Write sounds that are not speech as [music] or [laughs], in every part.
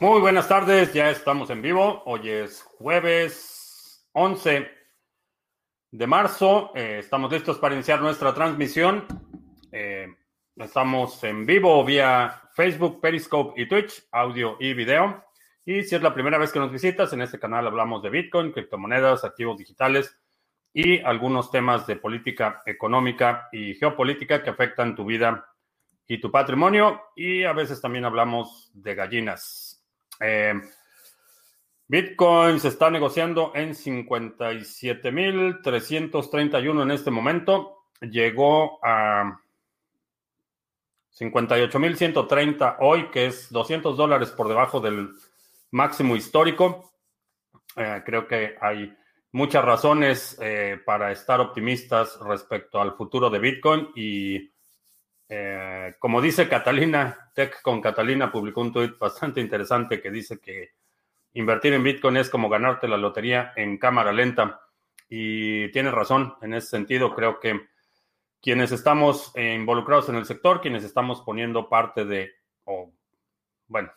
Muy buenas tardes, ya estamos en vivo. Hoy es jueves 11 de marzo. Eh, estamos listos para iniciar nuestra transmisión. Eh, estamos en vivo vía Facebook, Periscope y Twitch, audio y video. Y si es la primera vez que nos visitas, en este canal hablamos de Bitcoin, criptomonedas, activos digitales y algunos temas de política económica y geopolítica que afectan tu vida y tu patrimonio. Y a veces también hablamos de gallinas. Eh, Bitcoin se está negociando en 57.331 en este momento. Llegó a 58.130 hoy, que es 200 dólares por debajo del máximo histórico. Eh, creo que hay muchas razones eh, para estar optimistas respecto al futuro de Bitcoin y eh, como dice Catalina, Tech con Catalina publicó un tweet bastante interesante que dice que invertir en Bitcoin es como ganarte la lotería en cámara lenta. Y tiene razón en ese sentido. Creo que quienes estamos involucrados en el sector, quienes estamos poniendo parte de, o bueno,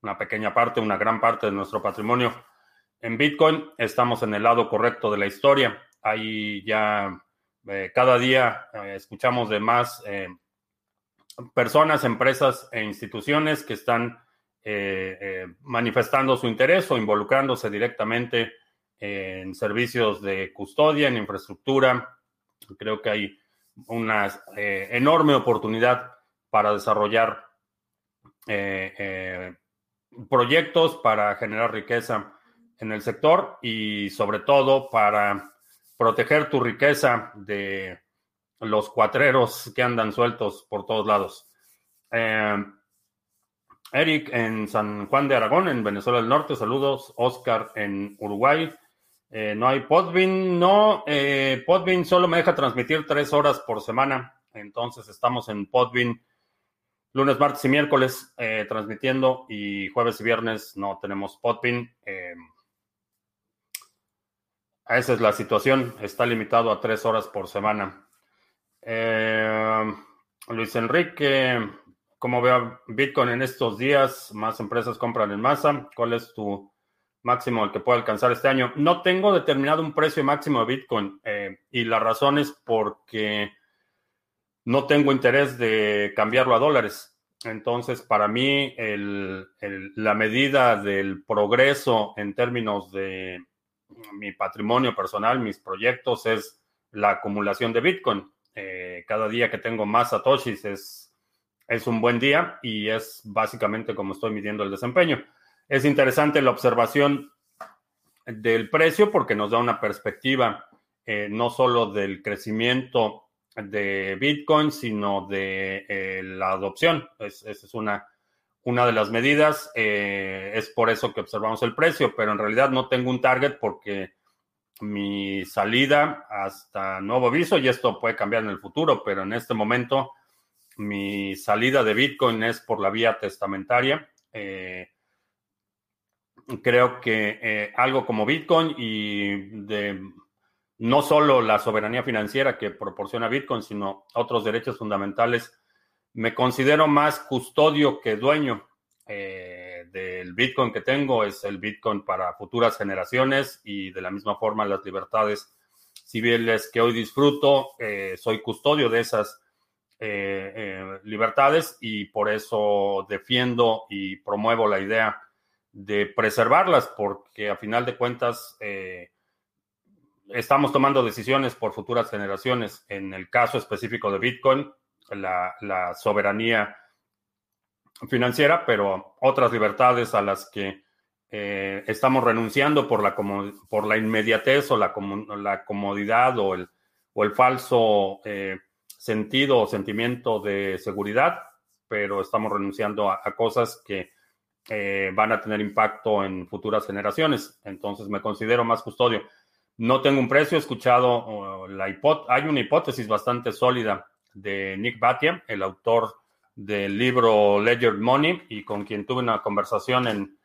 una pequeña parte, una gran parte de nuestro patrimonio en Bitcoin, estamos en el lado correcto de la historia. Ahí ya eh, cada día eh, escuchamos de más personas, empresas e instituciones que están eh, eh, manifestando su interés o involucrándose directamente en servicios de custodia, en infraestructura. Creo que hay una eh, enorme oportunidad para desarrollar proyectos para generar riqueza en el sector y sobre todo para proteger tu riqueza de los cuatreros que andan sueltos por todos lados. Eh, Eric en San Juan de Aragón, en Venezuela del Norte, saludos. Oscar en Uruguay. Eh, no hay Podbean, no. Eh, Podbean solo me deja transmitir tres horas por semana. Entonces estamos en Podbean lunes, martes y miércoles transmitiendo y jueves y viernes no tenemos Podbean. esa es la situación. Está limitado a tres horas por semana. Eh, Luis Enrique, ¿cómo veo Bitcoin en estos días? Más empresas compran en masa. ¿Cuál es tu máximo el que puede alcanzar este año? No tengo determinado un precio máximo de Bitcoin eh, y la razón es porque no tengo interés de cambiarlo a dólares. Entonces, para mí, la medida del progreso en términos de mi patrimonio personal, mis proyectos, es la acumulación de Bitcoin. Eh, cada día que tengo más satoshis es, un buen día y es básicamente como estoy midiendo el desempeño. Es interesante la observación del precio porque nos da una perspectiva eh, no solo del crecimiento de Bitcoin, sino de eh, la adopción. esa es una, una de las medidas. es por eso que observamos el precio, pero en realidad no tengo un target porque mi salida hasta nuevo aviso y esto puede cambiar en el futuro, pero en este momento mi salida de Bitcoin es por la vía testamentaria. Eh, creo que eh, algo como Bitcoin y de no solo la soberanía financiera que proporciona Bitcoin, sino otros derechos fundamentales, me considero más custodio que dueño. Eh, del Bitcoin que tengo es el Bitcoin para futuras generaciones y de la misma forma las libertades civiles que hoy disfruto, eh, soy custodio de esas eh, eh, libertades y por eso defiendo y promuevo la idea de preservarlas porque a final de cuentas estamos tomando decisiones por futuras generaciones. En el caso específico de Bitcoin, la, la soberanía financiera, pero otras libertades a las que eh, estamos renunciando por la, por la inmediatez o la, la comodidad o el, o el falso eh, sentido o sentimiento de seguridad, pero estamos renunciando a, cosas que eh, van a tener impacto en futuras generaciones. Entonces me considero más custodio. No tengo un precio, he escuchado la hay una hipótesis bastante sólida de Nick Batia, el autor del libro Ledger Money y con quien tuve una conversación en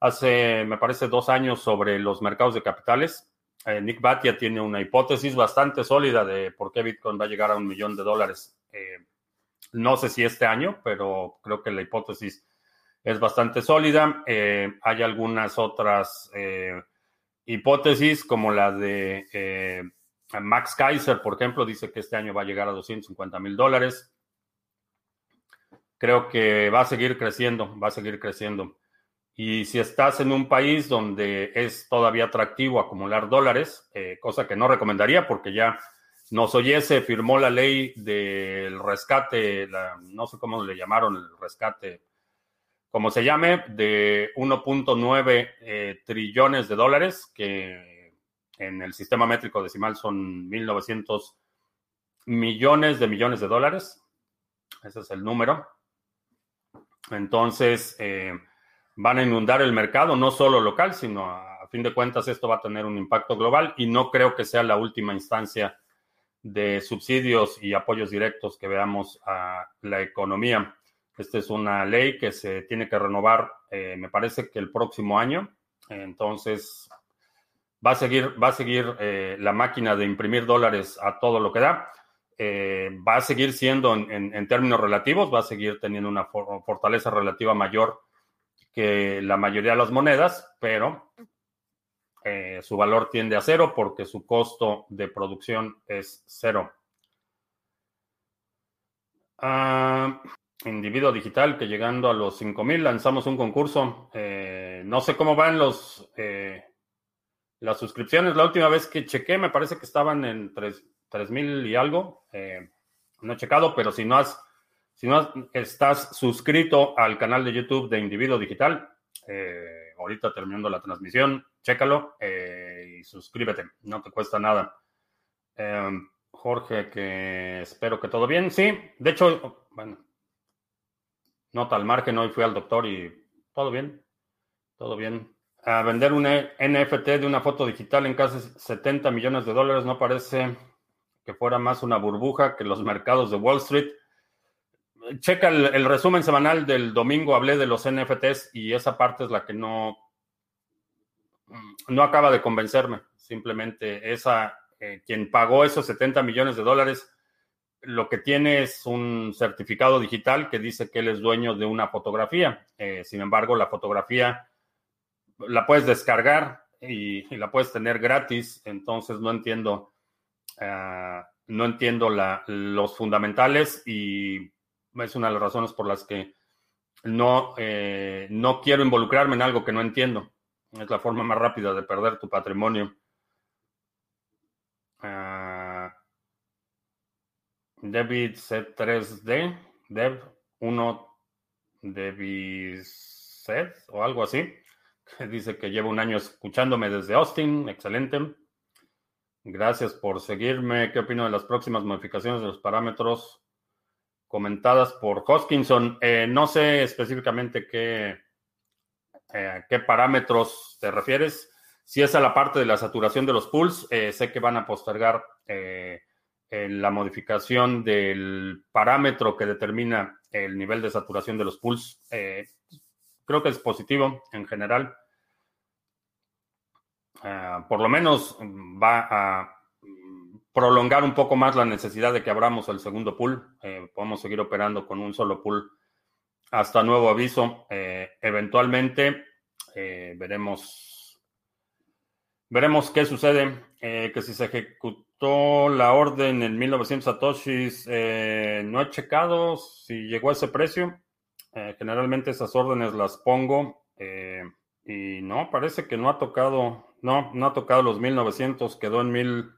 hace, me parece, dos años sobre los mercados de capitales. Eh, Nick Batia tiene una hipótesis bastante sólida de por qué Bitcoin va a llegar a un millón de dólares. Eh, no sé si este año, pero creo que la hipótesis es bastante sólida. hay algunas otras hipótesis, como la de Max Kaiser, por ejemplo, dice que este año va a llegar a 250 mil dólares. Creo que va a seguir creciendo, va a seguir creciendo. Y si estás en un país donde es todavía atractivo acumular dólares, eh, cosa que no recomendaría porque ya nos oyese, firmó la ley del rescate, no sé cómo le llamaron el rescate, como se llame, de 1.9 eh, trillones de dólares, que en el sistema métrico decimal son 1.900 millones de millones de dólares. Ese es el número. Entonces, eh, van a inundar el mercado, no solo local, sino a, fin de cuentas esto va a tener un impacto global y no creo que sea la última instancia de subsidios y apoyos directos que veamos a la economía. Esta es una ley que se tiene que renovar, eh, me parece que el próximo año. Entonces, va a seguir, va a seguir eh, la máquina de imprimir dólares a todo lo que da. Eh, va a seguir siendo en, términos relativos, va a seguir teniendo una fortaleza relativa mayor que la mayoría de las monedas, pero eh, su valor tiende a cero porque su costo de producción es cero. Ah, individuo digital que llegando a los 5000 lanzamos un concurso. Eh, no sé cómo van los las suscripciones. La última vez que chequé me parece que estaban en 3000 y algo. no he checado, pero si no has si no estás suscrito al canal de YouTube de Individuo Digital, eh, ahorita terminando la transmisión, chécalo eh, y suscríbete, no te cuesta nada. Em, Jorge, que espero que todo bien. Sí, de hecho, bueno, nota al margen, hoy fui al doctor y todo bien, todo bien. A vender un NFT de una foto digital en casi 70 millones de dólares no parece que fuera más una burbuja que los mercados de Wall Street checa el, resumen semanal del domingo, hablé de los NFTs y esa parte es la que no, no acaba de convencerme. Simplemente esa, eh, quien pagó esos 70 millones de dólares, lo que tiene es un certificado digital que dice que él es dueño de una fotografía. Eh, sin embargo, la fotografía la puedes descargar y, la puedes tener gratis. Entonces no entiendo, ah, no entiendo los fundamentales y es una de las razones por las que no, eh, no quiero involucrarme en algo que no entiendo. Es la forma más rápida de perder tu patrimonio. Uh, David C3D, Dev 1 David o algo así, [laughs] que dice que lleva un año escuchándome desde Austin. Excelente. Gracias por seguirme. ¿Qué opino de las próximas modificaciones de los parámetros comentadas por Hoskinson. Eh, no sé específicamente qué, eh, qué parámetros te refieres. Si es a la parte de la saturación de los pools, eh, sé que van a postergar la modificación del parámetro que determina el nivel de saturación de los pools. creo que es positivo en general. Por lo menos va a prolongar un poco más la necesidad de que abramos el segundo pool. Eh, podemos seguir operando con un solo pool hasta nuevo aviso. Eh, eventualmente eh, veremos, veremos qué sucede. que si se ejecutó la orden en 1900 satoshis, no he checado si llegó a ese precio. generalmente esas órdenes las pongo y no, parece que no ha tocado, no, no ha tocado los 1900, quedó en 1000.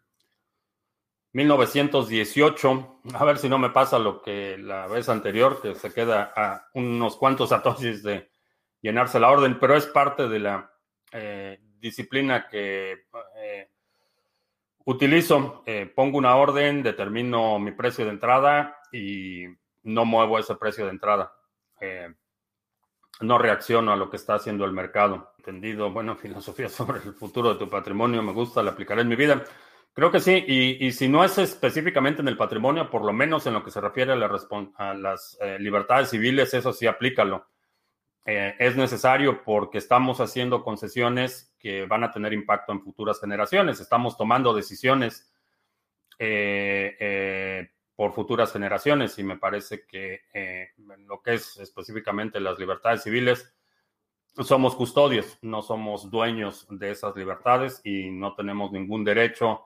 1918. [laughs] A ver si no me pasa lo que la vez anterior, que se queda a unos cuantos [laughs] satoshis de llenarse la orden, pero es parte de la eh, disciplina que eh, utilizo. Eh, pongo una orden, determino mi precio de entrada y no muevo ese precio de entrada. No reacciono a lo que está haciendo el mercado. Entendido, bueno, [laughs] filosofía sobre el futuro de tu patrimonio, me gusta, la aplicaré en mi vida. Creo que sí, y, si no es específicamente en el patrimonio, por lo menos en lo que se refiere a, las eh, libertades civiles, eso sí aplícalo. Eh, es necesario porque estamos haciendo concesiones que van a tener impacto en futuras generaciones. Estamos tomando decisiones eh, por futuras generaciones y me parece que eh, en lo que es específicamente las libertades civiles, somos custodios, no somos dueños de esas libertades y no tenemos ningún derecho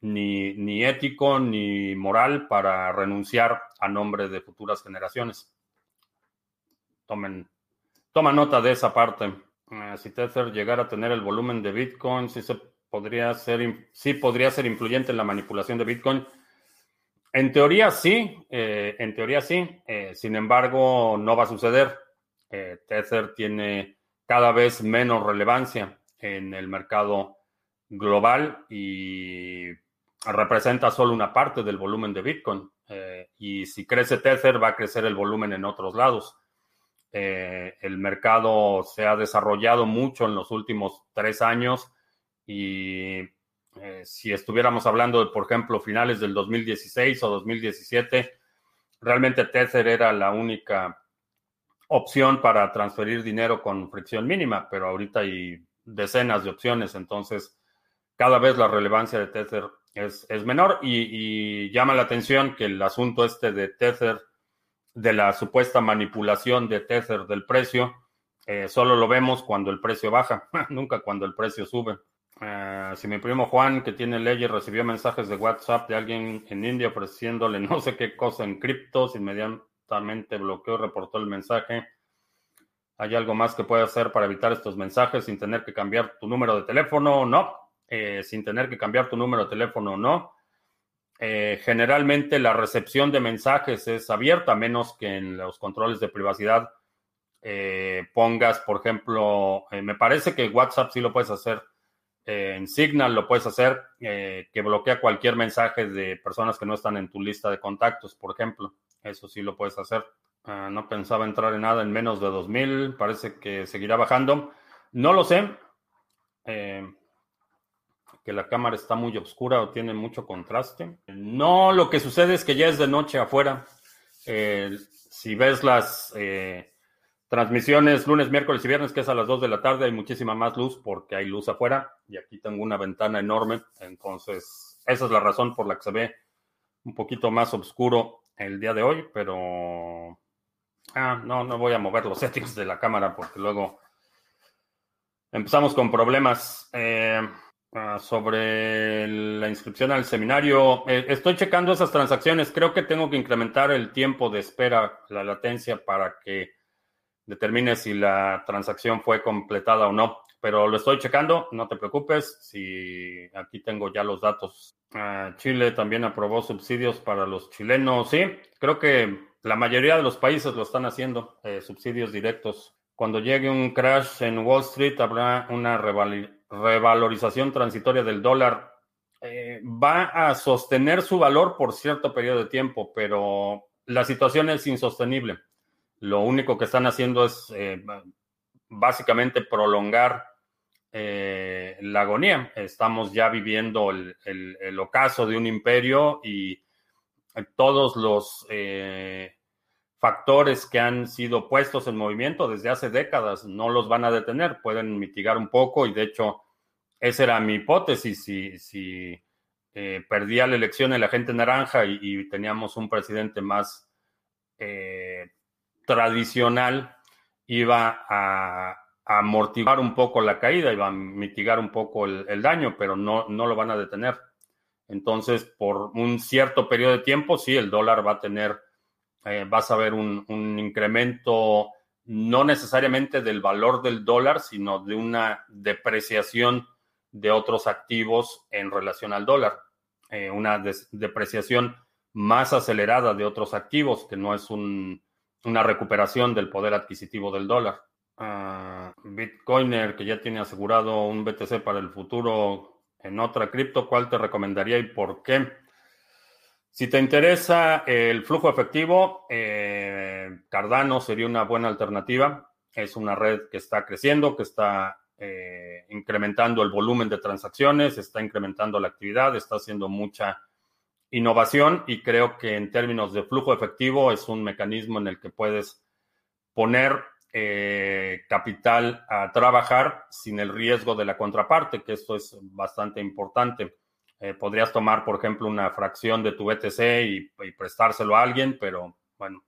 ni, ni ético ni moral para renunciar a nombre de futuras generaciones. Tomen, toma nota de esa parte. Eh, si Tether llegara a tener el volumen de Bitcoin, sí, se podría ser, sí podría ser influyente en la manipulación de Bitcoin. En teoría sí, eh, en teoría sí. Eh, sin embargo, no va a suceder. Tether tiene cada vez menos relevancia en el mercado global y representa solo una parte del volumen de Bitcoin. Eh, y si crece Tether, va a crecer el volumen en otros lados. Eh, el mercado se ha desarrollado mucho en los últimos tres años y eh, si estuviéramos hablando de, por ejemplo, finales del 2016 o 2017, realmente Tether era la única opción para transferir dinero con fricción mínima, pero ahorita hay decenas de opciones, entonces cada vez la relevancia de Tether es, menor y, llama la atención que el asunto este de Tether, de la supuesta manipulación de Tether del precio, eh, solo lo vemos cuando el precio baja, [laughs] nunca cuando el precio sube. Eh, si mi primo Juan, que tiene leyes, recibió mensajes de WhatsApp de alguien en India ofreciéndole [laughs] no sé qué cosa en criptos, inmediatamente bloqueó y reportó el mensaje. ¿Hay algo más que puede hacer para evitar estos mensajes sin tener que cambiar tu número de teléfono? No, eh, sin tener que cambiar tu número de teléfono, no. Eh, generalmente la recepción de mensajes es abierta, menos que en los controles de privacidad eh, pongas, por ejemplo, me parece que WhatsApp sí lo puedes hacer, en Signal lo puedes hacer, que bloquea cualquier mensaje de personas que no están en tu lista de contactos, por ejemplo. Eso sí lo puedes hacer. Ah, no pensaba entrar en nada en menos de 2000. Parece que seguirá bajando. No lo sé. Eh, que la cámara está muy oscura o tiene mucho contraste. No, lo que sucede es que ya es de noche afuera. Eh, si ves las eh, transmisiones lunes, miércoles y viernes, que es a las 2 de la tarde, hay muchísima más luz porque hay luz afuera. Y aquí tengo una ventana enorme. Entonces, esa es la razón por la que se ve un poquito más oscuro el día de hoy, pero... Ah, no, no voy a mover los settings de la cámara porque luego empezamos con problemas. Eh, ah, sobre la inscripción al seminario, eh, estoy checando esas transacciones. Creo que tengo que incrementar el tiempo de espera, la latencia, para que determine si la transacción fue completada o no. Pero lo estoy checando, no te preocupes. Si aquí tengo ya los datos Ah, Chile también aprobó subsidios para los chilenos. Sí, creo que la mayoría de los países lo están haciendo, eh, subsidios directos. Cuando llegue un crash en Wall Street, habrá una revalorización transitoria del dólar. Eh, va a sostener su valor por cierto periodo de tiempo, pero la situación es insostenible. Lo único que están haciendo es eh, básicamente prolongar eh, la agonía. Estamos ya viviendo el, ocaso de un imperio y todos los eh, factores que han sido puestos en movimiento desde hace décadas no los van a detener, pueden mitigar un poco y de hecho esa era mi hipótesis. Si, eh, perdía la elección en la gente naranja y, teníamos un presidente más tradicional, iba a, amortiguar un poco la caída va a mitigar un poco el, daño, pero no, no lo van a detener. Entonces, por un cierto periodo de tiempo, sí, el dólar va a tener, eh, vas a ver un, incremento no necesariamente del valor del dólar, sino de una depreciación de otros activos en relación al dólar. Eh, una depreciación más acelerada de otros activos, que no es una recuperación del poder adquisitivo del dólar. Bitcoiner que ya tiene asegurado un BTC para el futuro en otra cripto, ¿cuál te recomendaría y por qué? Si te interesa el flujo efectivo, eh, Cardano sería una buena alternativa. Es una red que está creciendo, que está eh, incrementando el volumen de transacciones, está incrementando la actividad, está haciendo mucha innovación y creo que en términos de flujo efectivo es un mecanismo en el que puedes poner eh, capital a trabajar sin el riesgo de la contraparte, que esto es bastante importante. Eh, podrías tomar, por ejemplo, una fracción de tu BTC y, prestárselo a alguien, pero bueno,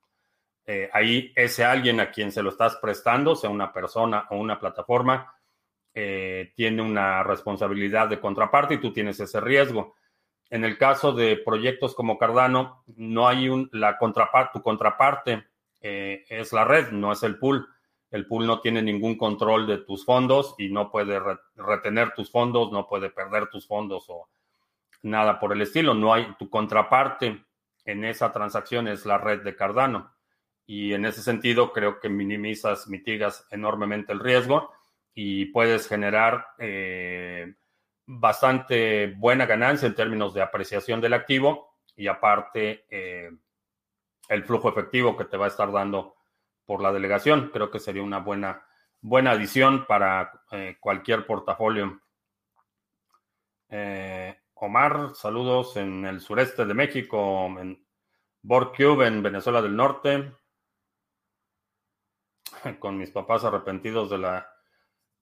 eh, ahí ese alguien a quien se lo estás prestando, sea una persona o una plataforma, tiene una responsabilidad de contraparte y tú tienes ese riesgo. En el caso de proyectos como Cardano, no hay un, la contraparte, tu contraparte es la red, no es el pool. El pool no tiene ningún control de tus fondos y no puede retener tus fondos, no puede perder tus fondos o nada por el estilo. No hay tu contraparte en esa transacción es la red de Cardano. Y en ese sentido creo que minimizas, mitigas enormemente el riesgo y puedes generar eh, bastante buena ganancia en términos de apreciación del activo y aparte eh, el flujo efectivo que te va a estar dando por la delegación. Creo que sería una buena, buena adición para eh, cualquier portafolio. Eh, Omar, saludos en el sureste de México, en Borcube, en Venezuela del Norte, [laughs] con mis papás arrepentidos de la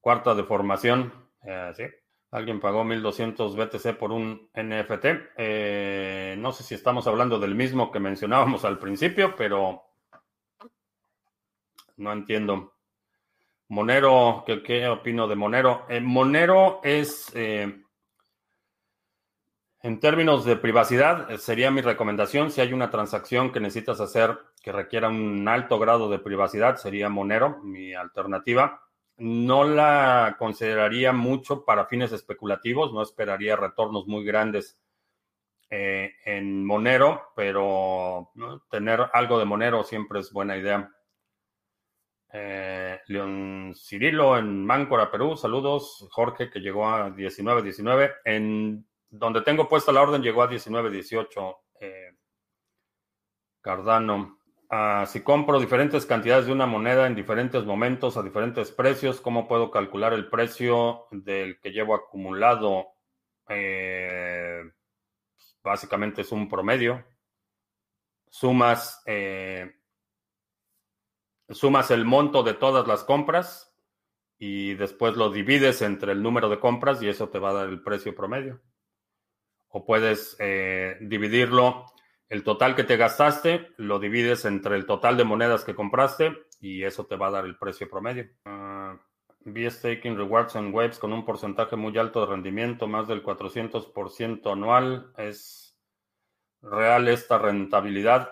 cuarta de formación. Eh, sí. Alguien pagó 1200 BTC por un NFT. no sé si estamos hablando del mismo que mencionábamos al principio, pero no entiendo. Monero, ¿qué, opino de Monero? Eh, Monero es, eh, en términos de privacidad, eh, sería mi recomendación. Si hay una transacción que necesitas hacer que requiera un alto grado de privacidad, sería Monero, mi alternativa. No la consideraría mucho para fines especulativos, no esperaría retornos muy grandes en Monero, pero tener algo de Monero siempre es buena idea. Eh, León Cirilo en Máncora, Perú. Saludos. Jorge, que llegó a 19-19. En donde tengo puesta la orden, llegó a 19-18. Eh, Cardano. Ah, si compro diferentes cantidades de una moneda en diferentes momentos a diferentes precios, ¿cómo puedo calcular el precio del que llevo acumulado? Eh, básicamente es un promedio. Sumas eh, sumas el monto de todas las compras y después lo divides entre el número de compras y eso te va a dar el precio promedio. O puedes eh, dividirlo, el total que te gastaste, lo divides entre el total de monedas que compraste y eso te va a dar el precio promedio. Uh, staking rewards and waves con un porcentaje muy alto de rendimiento, más del 400% anual. ¿Es real esta rentabilidad?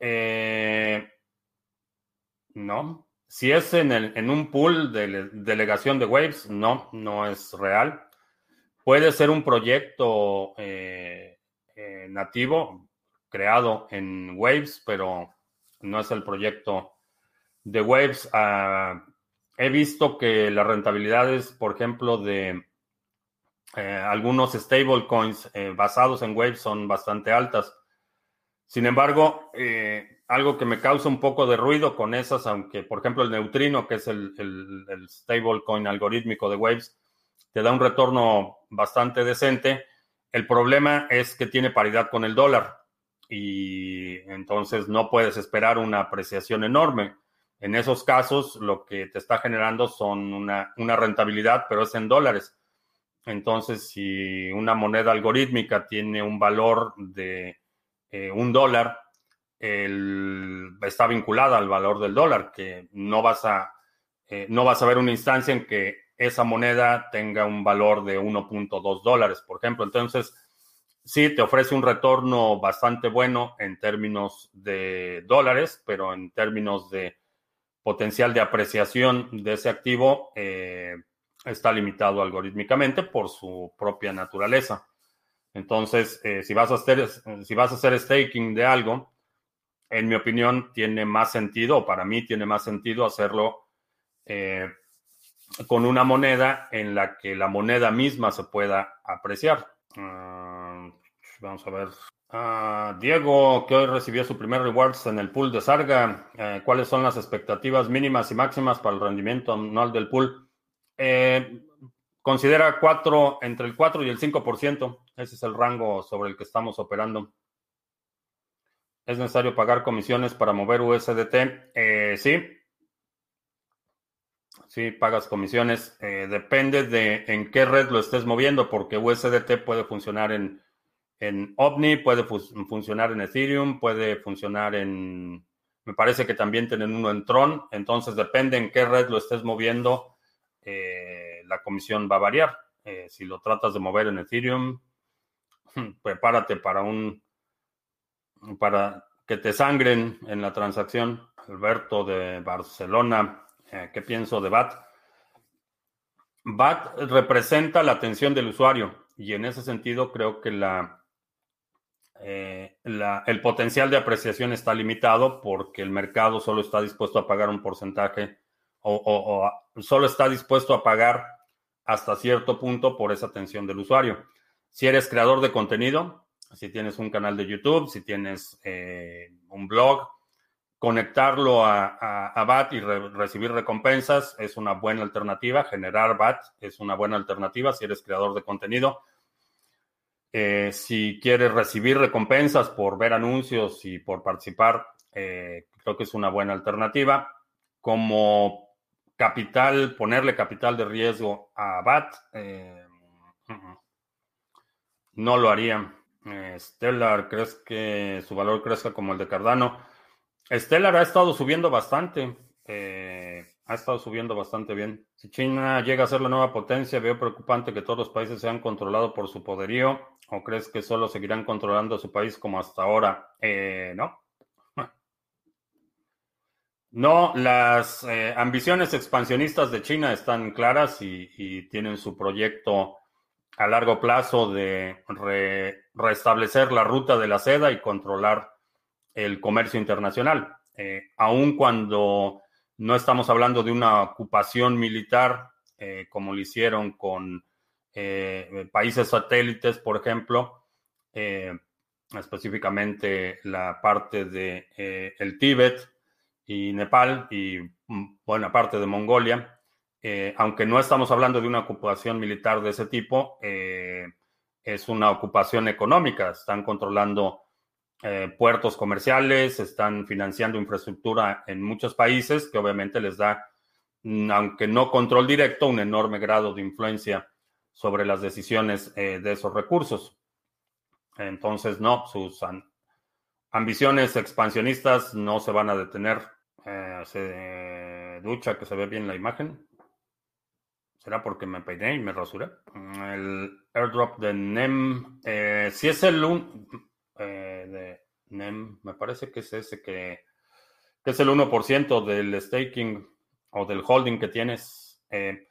Eh, no. Si es en, el, en un pool de delegación de Waves, no, no es real. Puede ser un proyecto eh, eh, nativo creado en Waves, pero no es el proyecto de Waves. Ah, he visto que las rentabilidades, por ejemplo, de eh, algunos stablecoins basados en Waves son bastante altas. Sin embargo, algo que me causa un poco de ruido con esas, aunque por ejemplo el neutrino, que es el, el, stablecoin algorítmico de Waves, te da un retorno bastante decente. El problema es que tiene paridad con el dólar y entonces no puedes esperar una apreciación enorme. En esos casos, lo que te está generando son una, una rentabilidad, pero es en dólares. Entonces, si una moneda algorítmica tiene un valor de eh, un dólar, está vinculada al valor del dólar, que no vas a eh, no vas a ver una instancia en que esa moneda tenga un valor de 1.2 dólares, por ejemplo. Entonces, sí, te ofrece un retorno bastante bueno en términos de dólares, pero en términos de potencial de apreciación de ese activo, eh, está limitado algorítmicamente por su propia naturaleza. Entonces, eh, si, vas a hacer, si vas a hacer staking de algo, en mi opinión, tiene más sentido, para mí tiene más sentido hacerlo eh, con una moneda en la que la moneda misma se pueda apreciar. Ah, vamos a ver. Ah, Diego, que hoy recibió su primer rewards en el pool de Sarga. Eh, ¿Cuáles son las expectativas mínimas y máximas para el rendimiento anual del pool? Eh, considera 4, entre el 4 y el 5%. Ese es el rango sobre el que estamos operando. ¿Es necesario pagar comisiones para mover USDT? Eh, sí. Sí, pagas comisiones. Eh, depende de en qué red lo estés moviendo, porque USDT puede funcionar en, en OVNI, puede funcionar en Ethereum, puede funcionar en... Me parece que también tienen uno en Tron. Entonces, depende en qué red lo estés moviendo, eh, la comisión va a variar. Eh, si lo tratas de mover en Ethereum, [laughs] prepárate para un... para que te sangren en la transacción. Alberto de Barcelona eh, ¿Qué pienso de BAT? BAT representa la atención del usuario y en ese sentido creo que la, eh, el potencial de apreciación está limitado porque el mercado solo está dispuesto a pagar un porcentaje o, solo está dispuesto a pagar hasta cierto punto por esa atención del usuario. Si eres creador de contenido, si tienes un canal de YouTube, si tienes eh, un blog, conectarlo a, BAT y recibir recompensas es una buena alternativa. Generar BAT es una buena alternativa si eres creador de contenido. Eh, si quieres recibir recompensas por ver anuncios y por participar, eh, creo que es una buena alternativa. Como capital, ponerle capital de riesgo a BAT, eh, no lo haría. Stellar, ¿crees que su valor crezca como el de Cardano? Stellar ha estado subiendo bastante. Eh, ha estado subiendo bastante bien. Si China llega a ser la nueva potencia, veo preocupante que todos los países sean controlados por su poderío. ¿O crees que solo seguirán controlando su país como hasta ahora? Eh, no. [laughs] No, las eh, ambiciones expansionistas de China están claras y, tienen su proyecto a largo plazo de restablecer la ruta de la seda y controlar el comercio internacional. Eh, aun cuando no estamos hablando de una ocupación militar eh, como lo hicieron con eh, países satélites, por ejemplo, específicamente la parte de el Tíbet y Nepal y mm, buena parte de Mongolia, aunque no estamos hablando de una ocupación militar de ese tipo, es una ocupación económica, están controlando eh, puertos comerciales, están financiando infraestructura en muchos países que obviamente les da, mm, aunque no control directo, un enorme grado de influencia sobre las decisiones eh, de esos recursos. Entonces, no, sus ambiciones expansionistas no se van a detener. Eh, se ducha que se ve bien la imagen. ¿Será porque me peiné y me rasuré? El airdrop de NEM. si es el eh, de NEM, me parece que es ese que, es el 1% del staking o del holding que tienes. Eh,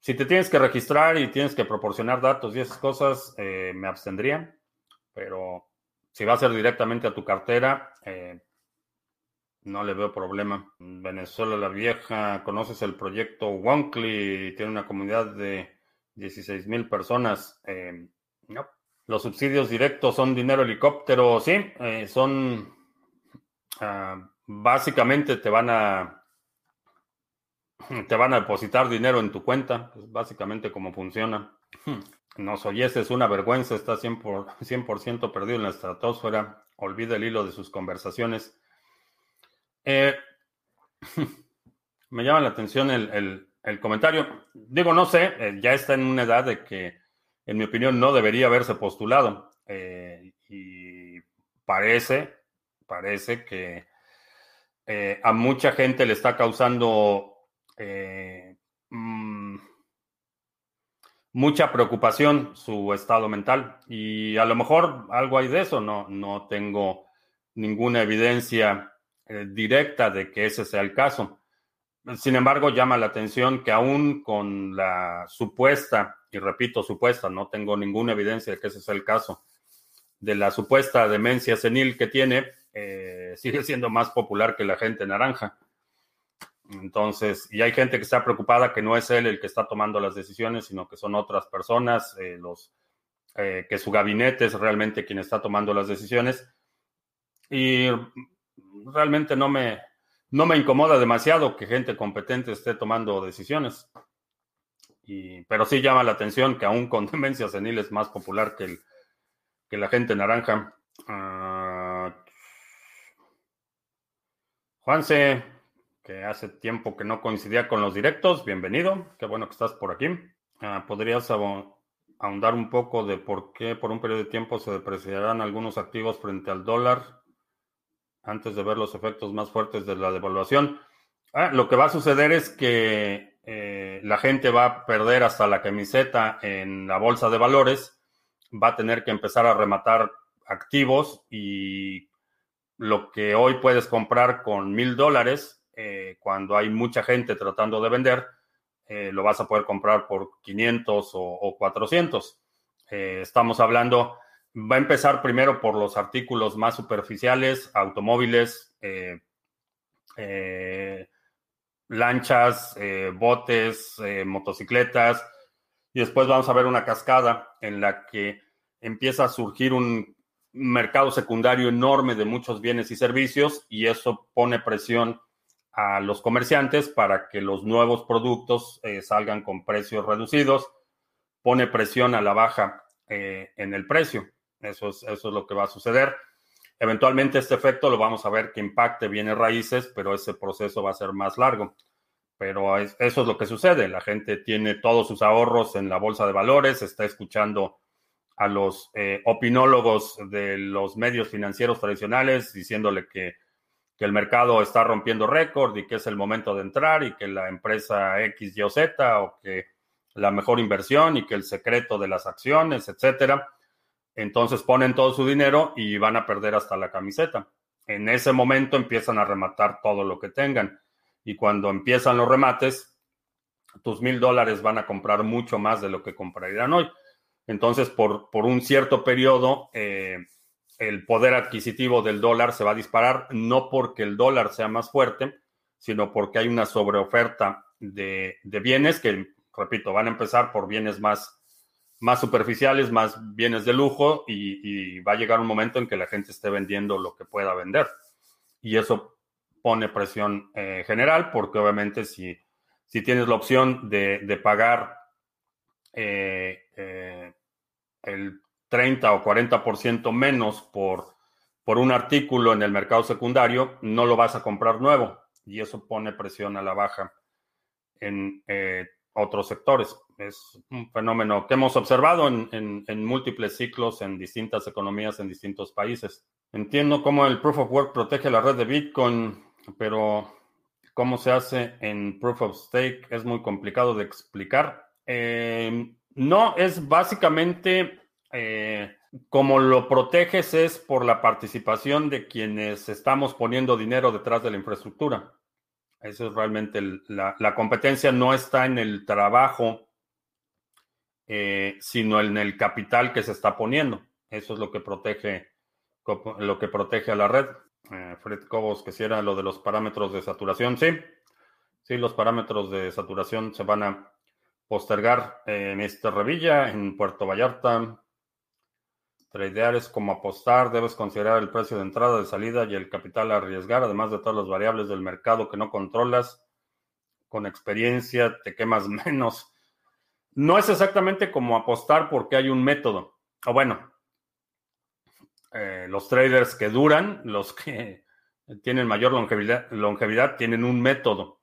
si te tienes que registrar y tienes que proporcionar datos y esas cosas, eh, me abstendría, pero si va a ser directamente a tu cartera, no le veo problema. Venezuela la Vieja, conoces el proyecto Wonkly, tiene una comunidad de 16 mil personas. no, los subsidios directos son dinero helicóptero, sí, eh, son ah, básicamente te van a te van a depositar dinero en tu cuenta, es básicamente cómo funciona. Hmm. Nos oyes, es una vergüenza, está 100%, perdido en la estratosfera, olvida el hilo de sus conversaciones. Eh, [laughs] me llama la atención el, comentario. Digo, no sé, eh, ya está en una edad de que en mi opinión, no debería haberse postulado. Eh, y parece, parece que eh, a mucha gente le está causando eh, mm, mucha preocupación su estado mental. Y a lo mejor algo hay de eso, no, no tengo ninguna evidencia directa de que ese sea el caso. Sin embargo, llama la atención que aún con la supuesta, y repito, supuesta, no tengo ninguna evidencia de que ese sea el caso, de la supuesta demencia senil que tiene, eh, [laughs] sigue siendo más popular que la gente naranja. Entonces, y hay gente que está preocupada que no es él el que está tomando las decisiones, sino que son otras personas, eh, los, eh, que su gabinete es realmente quien está tomando las decisiones. Y realmente no me, no me incomoda demasiado que gente competente esté tomando decisiones. Y, pero sí llama la atención que aún con [laughs] demencia senil es más popular que, el, que la gente naranja. Uh, Juanse, que hace tiempo que no coincidía con los directos. Bienvenido, qué bueno que estás por aquí. Ah, ¿Podrías ahondar un poco de por qué por un periodo de tiempo se depreciarán algunos activos frente al dólar antes de ver los efectos más fuertes de la devaluación? Ah, lo que va a suceder es que eh, la gente va a perder hasta la camiseta en la bolsa de valores, va a tener que empezar a rematar activos y lo que hoy puedes comprar con mil dólares eh, cuando hay mucha gente tratando de vender, eh, lo vas a poder comprar por 500 o, 400. Eh, estamos hablando, va a empezar primero por los artículos más superficiales, automóviles, lanchas, botes, motocicletas, y después vamos a ver una cascada en la que empieza a surgir un mercado secundario enorme de muchos bienes y servicios y eso pone presión a los comerciantes para que los nuevos productos eh, salgan con precios reducidos, pone presión a la baja eh, en el precio. Eso es, eso es lo que va a suceder. Eventualmente este efecto lo vamos a ver que impacte bienes raíces, pero ese proceso va a ser más largo. Pero eso es lo que sucede. La gente tiene todos sus ahorros en la bolsa de valores, está escuchando a los eh, opinólogos de los medios financieros tradicionales diciéndole que que el mercado está rompiendo récord y que es el momento de entrar y que la empresa X, Y o Z o que la mejor inversión y que el secreto de las acciones, etcétera. Entonces ponen todo su dinero y van a perder hasta la camiseta. En ese momento empiezan a rematar todo lo que tengan. Y cuando empiezan los remates, tus mil dólares van a comprar mucho más de lo que comprarían hoy. Entonces, por, por un cierto periodo, eh, el poder adquisitivo del dólar se va a disparar, no porque el dólar sea más fuerte, sino porque hay una sobreoferta de, de bienes que, repito, van a empezar por bienes más, más superficiales, más bienes de lujo, y, va a llegar un momento en que la gente esté vendiendo lo que pueda vender. Y eso pone presión eh, general, porque obviamente si, si tienes la opción de, pagar eh, eh, el 30 o 40% menos por, por un artículo en el mercado secundario, no lo vas a comprar nuevo y eso pone presión a la baja en otros sectores. Es un fenómeno que hemos observado en, en, múltiples ciclos en distintas economías en distintos países. Entiendo cómo el Proof of Work protege la red de Bitcoin, pero cómo se hace en Proof of Stake es muy complicado de explicar. Eh, no, es básicamente eh, como lo proteges es por la participación de quienes estamos poniendo dinero detrás de la infraestructura. Eso es realmente la, competencia no está en el trabajo, eh, sino en el capital que se está poniendo. Eso es lo que protege, lo que protege a la red. Eh, Fred Cobos, que si era lo de los parámetros de saturación, sí. Sí, los parámetros de saturación se van a postergar en esta revilla, en Puerto Vallarta, Tradear es como apostar, debes considerar el precio de entrada, de salida y el capital a arriesgar, además de todas las variables del mercado que no controlas. Con experiencia te quemas [laughs] menos. No es exactamente como apostar porque hay un método. O bueno, eh, los traders que duran, los que [laughs] tienen mayor longevidad, longevidad tienen un método.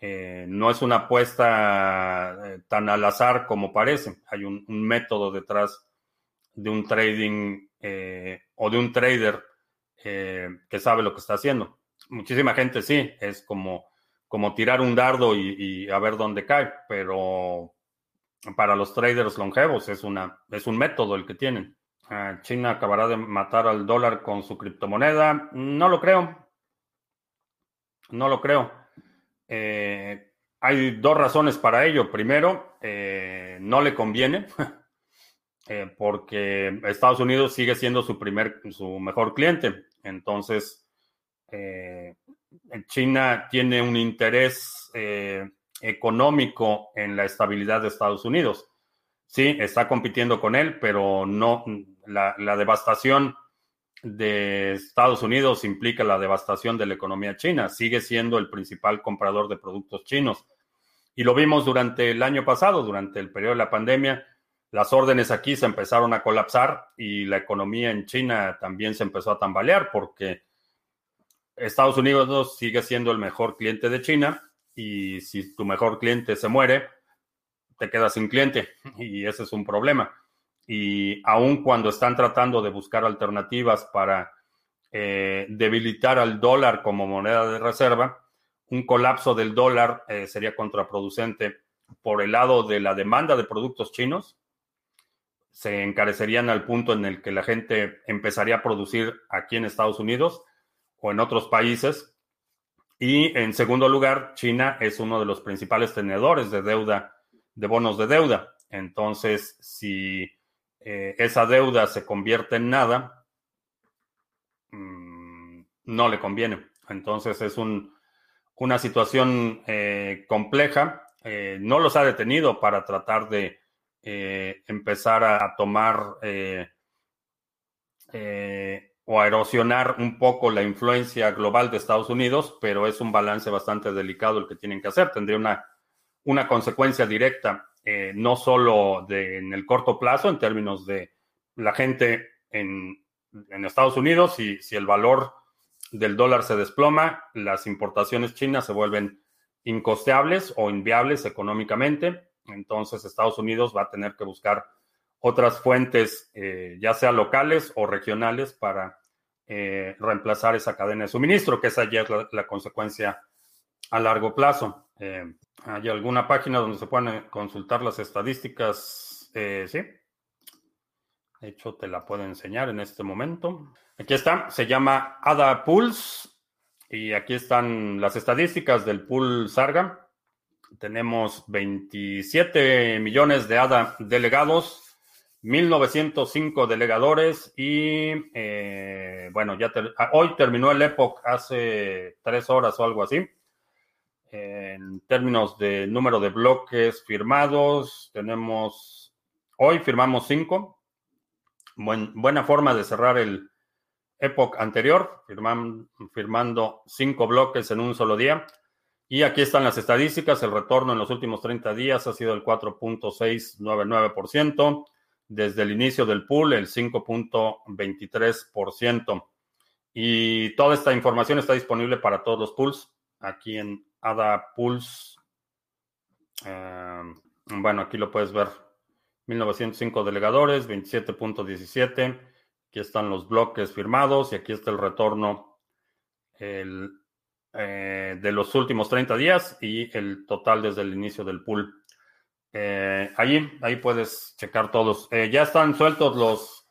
Eh, no es una apuesta eh, tan al azar como parece. Hay un método detrás de un trading eh, o de un trader eh, que sabe lo que está haciendo. Muchísima gente sí, es como, como tirar un dardo y, a ver dónde cae, pero para los traders longevos es, una, es un método el que tienen. Ah, China acabará de matar al dólar con su criptomoneda. No lo creo. No lo creo. Eh, hay dos razones para ello. Primero, no le conviene. [laughs] Eh, porque Estados Unidos sigue siendo su primer, su mejor cliente. Entonces, eh, China tiene un interés eh, económico en la estabilidad de Estados Unidos. Sí, está compitiendo con él, pero no la, la devastación de Estados Unidos implica la devastación de la economía china. Sigue siendo el principal comprador de productos chinos. Y lo vimos durante el año pasado, durante el periodo de la pandemia las órdenes aquí se empezaron a colapsar y la economía en China también se empezó a tambalear porque Estados Unidos sigue siendo el mejor cliente de China y si tu mejor cliente se muere, te quedas sin cliente y ese es un problema. Y aun cuando están tratando de buscar alternativas para eh, debilitar al dólar como moneda de reserva, un colapso del dólar eh, sería contraproducente por el lado de la demanda de productos chinos. Se encarecerían al punto en el que la gente empezaría a producir aquí en Estados Unidos o en otros países. Y en segundo lugar, China es uno de los principales tenedores de deuda, de bonos de deuda. Entonces, si eh, esa deuda se convierte en nada, mm, no le conviene. Entonces, es una situación eh, compleja. Eh, no los ha detenido para tratar de empezar a, tomar o a erosionar un poco la influencia global de Estados Unidos, pero es un balance bastante delicado el que tienen que hacer. Tendría una, una consecuencia directa, eh, no solo de, en el corto plazo, en términos de la gente en, en Estados Unidos, y si el valor del dólar se desploma, las importaciones chinas se vuelven incosteables o inviables económicamente. Entonces Estados Unidos va a tener que buscar otras fuentes, eh, ya sea locales o regionales, para eh, reemplazar esa cadena de suministro, que esa ya es la, consecuencia a largo plazo. Eh, ¿Hay alguna página donde se pueden consultar las estadísticas? sí. De hecho, te la puedo enseñar en este momento. Aquí está, se llama ADA Pulse y aquí están las estadísticas del pool Sarga. Tenemos 27 millones de ADA delegados, 1905 delegadores y eh, bueno, ya ah, hoy terminó el Epoch hace tres horas o algo así. En términos de número de bloques firmados, tenemos, hoy firmamos cinco. buena forma de cerrar el Epoch anterior, firmando cinco bloques en un solo día. Y aquí están las estadísticas. El retorno en los últimos 30 días ha sido el 4.699% desde el inicio del pool el 5.23%. Y toda esta información está disponible para todos los pools aquí en ADA Pools. Eh, bueno, aquí lo puedes ver. 1905 delegadores, 27.17. Aquí están los bloques firmados y aquí está el retorno el, eh, de los últimos 30 días y el total desde el inicio del pool. Eh, ahí, ahí puedes checar todos. Eh, ya están sueltos los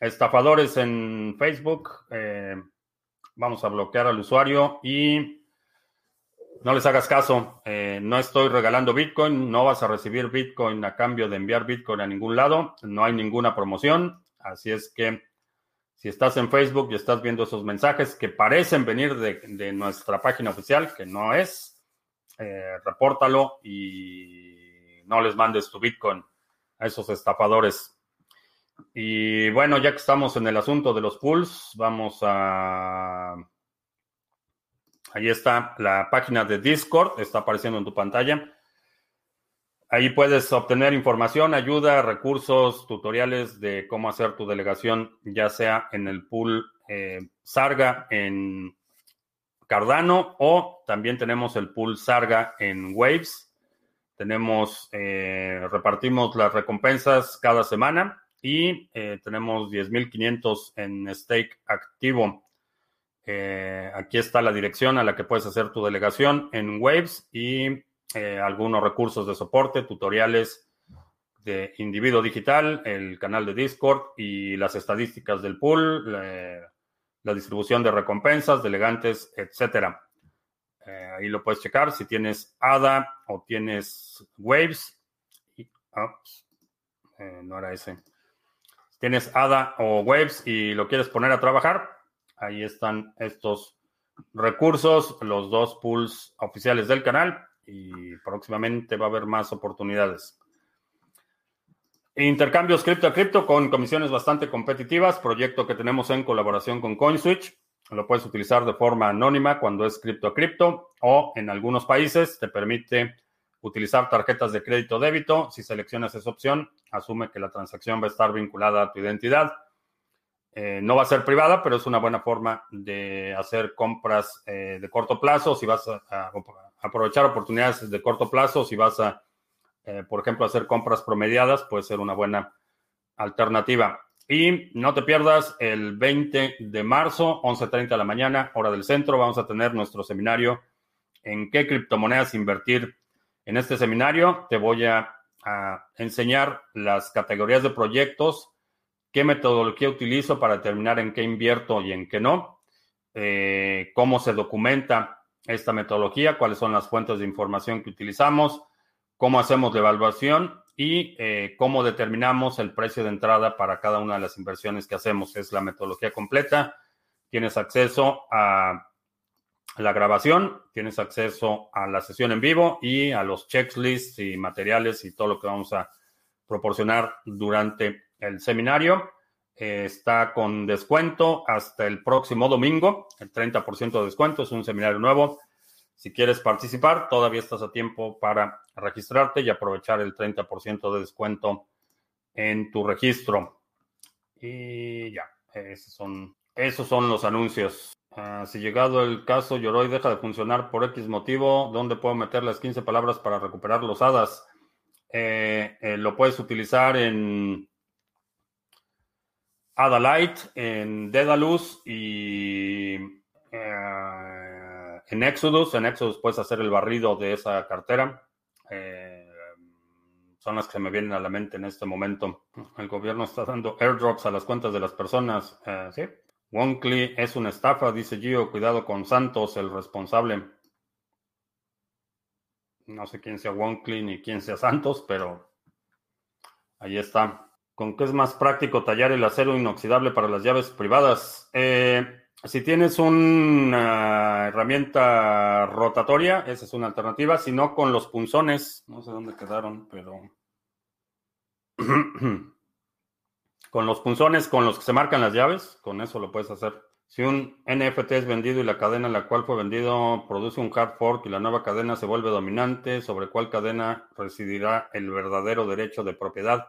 estafadores en Facebook. Vamos a bloquear al usuario y no les hagas caso. no estoy regalando Bitcoin. No vas a recibir Bitcoin a cambio de enviar Bitcoin a ningún lado. No hay ninguna promoción. Así es que si estás en Facebook y estás viendo esos mensajes que parecen venir de, nuestra página oficial, que no es, repórtalo y no les mandes tu Bitcoin a esos estafadores. Y bueno, ya que estamos en el asunto de los pools, vamos a... Ahí está la página de Discord, está apareciendo en tu pantalla. Ahí puedes obtener información, ayuda, recursos, tutoriales de cómo hacer tu delegación, ya sea en el pool eh, Sarga en Cardano o también tenemos el pool Sarga en Waves. Tenemos, eh, repartimos las recompensas cada semana y eh, tenemos 10.500 en stake activo. Eh, aquí está la dirección a la que puedes hacer tu delegación en Waves y algunos recursos de soporte, tutoriales de individuo digital, el canal de Discord y las estadísticas del pool, la distribución de recompensas, delegantes, etcétera. Eh, ahí lo puedes checar si tienes ADA o tienes Waves. Eh, no era ese. Si tienes ADA o Waves y lo quieres poner a trabajar, ahí están estos recursos, los dos pools oficiales del canal y próximamente va a haber más oportunidades. Intercambios cripto a cripto con comisiones bastante competitivas, proyecto que tenemos en colaboración con CoinSwitch. Lo puedes utilizar de forma anónima cuando es cripto a cripto o en algunos países te permite utilizar tarjetas de crédito débito. Si seleccionas esa opción, asume que la transacción va a estar vinculada a tu identidad. Eh, no va a ser privada, pero es una buena forma de hacer compras eh, de corto plazo. Si vas a, aprovechar oportunidades de corto plazo, si vas a, eh, por ejemplo, hacer compras promediadas, puede ser una buena alternativa. Y no te pierdas el 20 de marzo, 11.30 de la mañana, hora del centro, vamos a tener nuestro seminario en qué criptomonedas invertir. En este seminario te voy a enseñar las categorías de proyectos qué metodología utilizo para determinar en qué invierto y en qué no, eh, cómo se documenta esta metodología, cuáles son las fuentes de información que utilizamos, cómo hacemos la evaluación y eh, cómo determinamos el precio de entrada para cada una de las inversiones que hacemos. Es la metodología completa. Tienes acceso a la grabación, tienes acceso a la sesión en vivo y a los checklists y materiales y todo lo que vamos a proporcionar durante el seminario eh, está con descuento hasta el próximo domingo, el 30% de descuento, es un seminario nuevo. Si quieres participar, todavía estás a tiempo para registrarte y aprovechar el 30% de descuento en tu registro. Y ya, esos son, los anuncios. Ah, si llegado el caso Yoroi deja de funcionar por X motivo, ¿dónde puedo meter las 15 palabras para recuperar los hadas? Eh, eh, lo puedes utilizar en Adalite, en Dedalus y eh, en Exodus. En Exodus puedes hacer el barrido de esa cartera. Eh, son las que me vienen a la mente en este momento. El gobierno está dando airdrops a las cuentas de las personas. Eh, sí. Wonkly es una estafa, dice Gio. Cuidado con Santos, el responsable. No sé quién sea Wonkly ni quién sea Santos, pero ahí está. ¿Con qué es más práctico tallar el acero inoxidable para las llaves privadas? Eh, si tienes una herramienta rotatoria, esa es una alternativa. Si no, con los punzones, no sé dónde quedaron, pero [clears throat] con los punzones con los que se marcan las llaves, con eso lo puedes hacer. Si un NFT es vendido y la cadena en la cual fue vendido produce un hard fork y la nueva cadena se vuelve dominante, ¿sobre cuál cadena residirá el verdadero derecho de propiedad?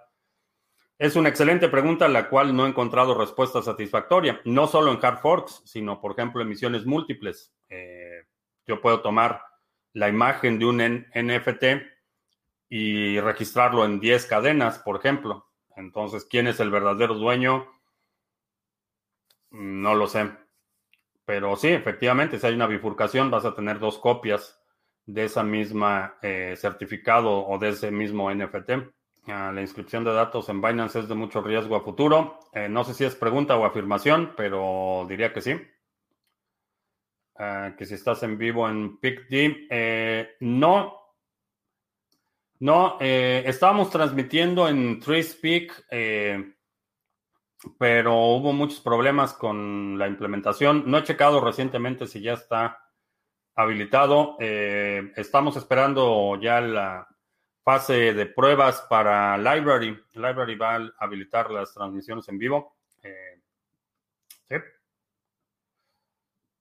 Es una excelente pregunta la cual no he encontrado respuesta satisfactoria, no solo en hard forks, sino, por ejemplo, emisiones múltiples. Eh, yo puedo tomar la imagen de un NFT y registrarlo en 10 cadenas, por ejemplo. Entonces, ¿quién es el verdadero dueño? No lo sé. Pero sí, efectivamente, si hay una bifurcación, vas a tener dos copias de esa misma eh, certificado o de ese mismo NFT. Ah, la inscripción de datos en Binance es de mucho riesgo a futuro. Eh, no sé si es pregunta o afirmación, pero diría que sí. Ah, que si estás en vivo en PICD. Eh, no. No, eh, estábamos transmitiendo en TreeSpeak, pero hubo muchos problemas con la implementación. No he checado recientemente si ya está habilitado. estamos esperando ya la fase de pruebas para Library. Library va a habilitar las transmisiones en vivo. Eh, sí.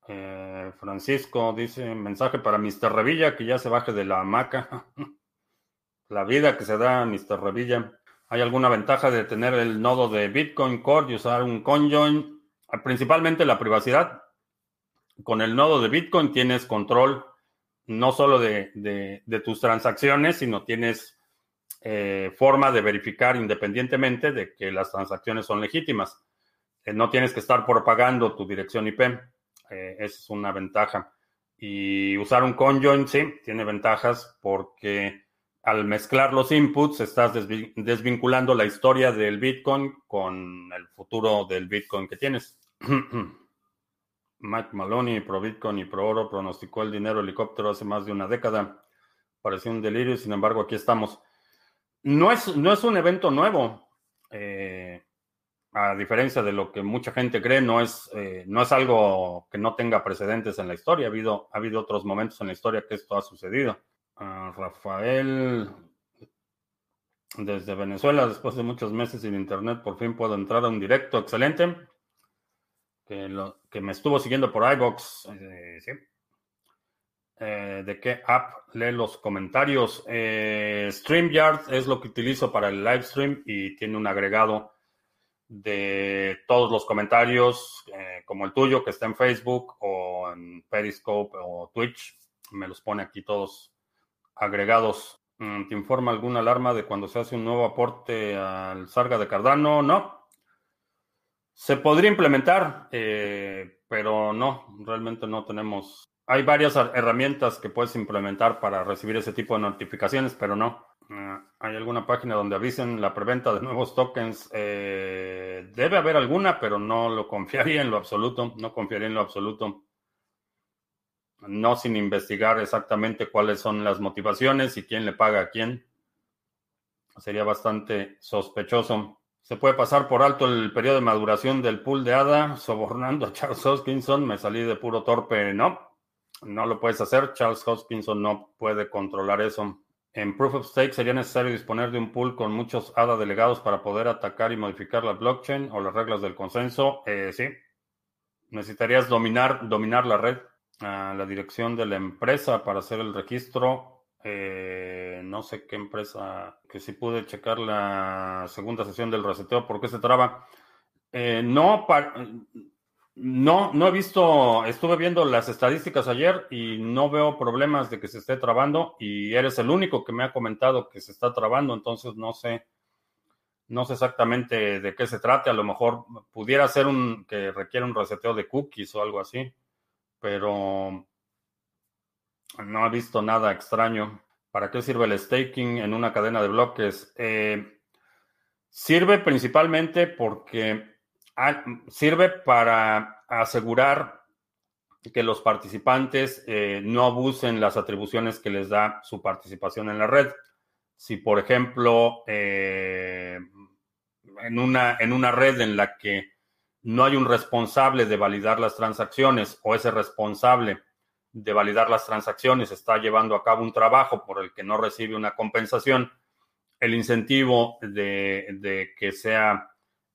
Eh, Francisco dice, mensaje para Mr. Revilla, que ya se baje de la hamaca. [laughs] la vida que se da a Mr. Revilla. ¿Hay alguna ventaja de tener el nodo de Bitcoin Core y usar un conjoin? Principalmente la privacidad. Con el nodo de Bitcoin tienes control no solo de, tus transacciones, sino tienes eh, forma de verificar independientemente de que las transacciones son legítimas. Eh, no tienes que estar propagando tu dirección IP. Eh, es una ventaja. Y usar un conjoin, sí, tiene ventajas porque al mezclar los inputs estás desvinculando la historia del Bitcoin con el futuro del Bitcoin que tienes. [clears throat] Mike Maloney, pro Bitcoin y pro oro, pronosticó el dinero helicóptero hace más de una década. Pareció un delirio, sin embargo, aquí estamos. No es, no es un evento nuevo. Eh, a diferencia de lo que mucha gente cree, no es, eh, no es algo que no tenga precedentes en la historia. Ha habido, ha habido otros momentos en la historia que esto ha sucedido. Ah, Rafael, desde Venezuela, después de muchos meses sin internet, por fin puedo entrar a un directo. Excelente que, lo, que me estuvo siguiendo por iBox, eh. Eh, ¿De qué app lee los comentarios? Eh, StreamYard es lo que utilizo para el live stream y tiene un agregado de todos los comentarios, eh, como el tuyo, que está en Facebook o en Periscope o Twitch. Me los pone aquí todos agregados. Mm, ¿Te informa alguna alarma de cuando se hace un nuevo aporte al Sarga de Cardano? No. Se podría implementar, eh, pero no, realmente no tenemos. Hay varias herramientas que puedes implementar para recibir ese tipo de notificaciones, pero no. Ah, ¿Hay alguna página donde avisen la preventa de nuevos tokens? Eh, debe haber alguna, pero no lo confiaría en lo absoluto. No confiaría en lo absoluto. No sin investigar exactamente cuáles son las motivaciones y quién le paga a quién. Sería bastante sospechoso. Se puede pasar por alto el periodo de maduración del pool de ADA sobornando a Charles Hoskinson. Me salí de puro torpe. No, no lo puedes hacer. Charles Hoskinson no puede controlar eso. En Proof of Stake sería necesario disponer de un pool con muchos ADA delegados para poder atacar y modificar la blockchain o las reglas del consenso. Eh, sí. Necesitarías dominar, dominar la red, ah, la dirección de la empresa para hacer el registro. Eh, no sé qué empresa, que si pude checar la segunda sesión del reseteo, ¿por qué se traba? Eh, no, no, no he visto, estuve viendo las estadísticas ayer y no veo problemas de que se esté trabando y eres el único que me ha comentado que se está trabando, entonces no sé, no sé exactamente de qué se trate, a lo mejor pudiera ser un que requiere un reseteo de cookies o algo así, pero no he visto nada extraño. ¿Para qué sirve el staking en una cadena de bloques? Eh, sirve principalmente porque Ah, sirve para asegurar que los participantes eh, no abusen las atribuciones que les da su participación en la red. Si, por ejemplo, eh, en, una, en una red en la que no hay un responsable de validar las transacciones o ese responsable de validar las transacciones está llevando a cabo un trabajo por el que no recibe una compensación, el incentivo de, de que sea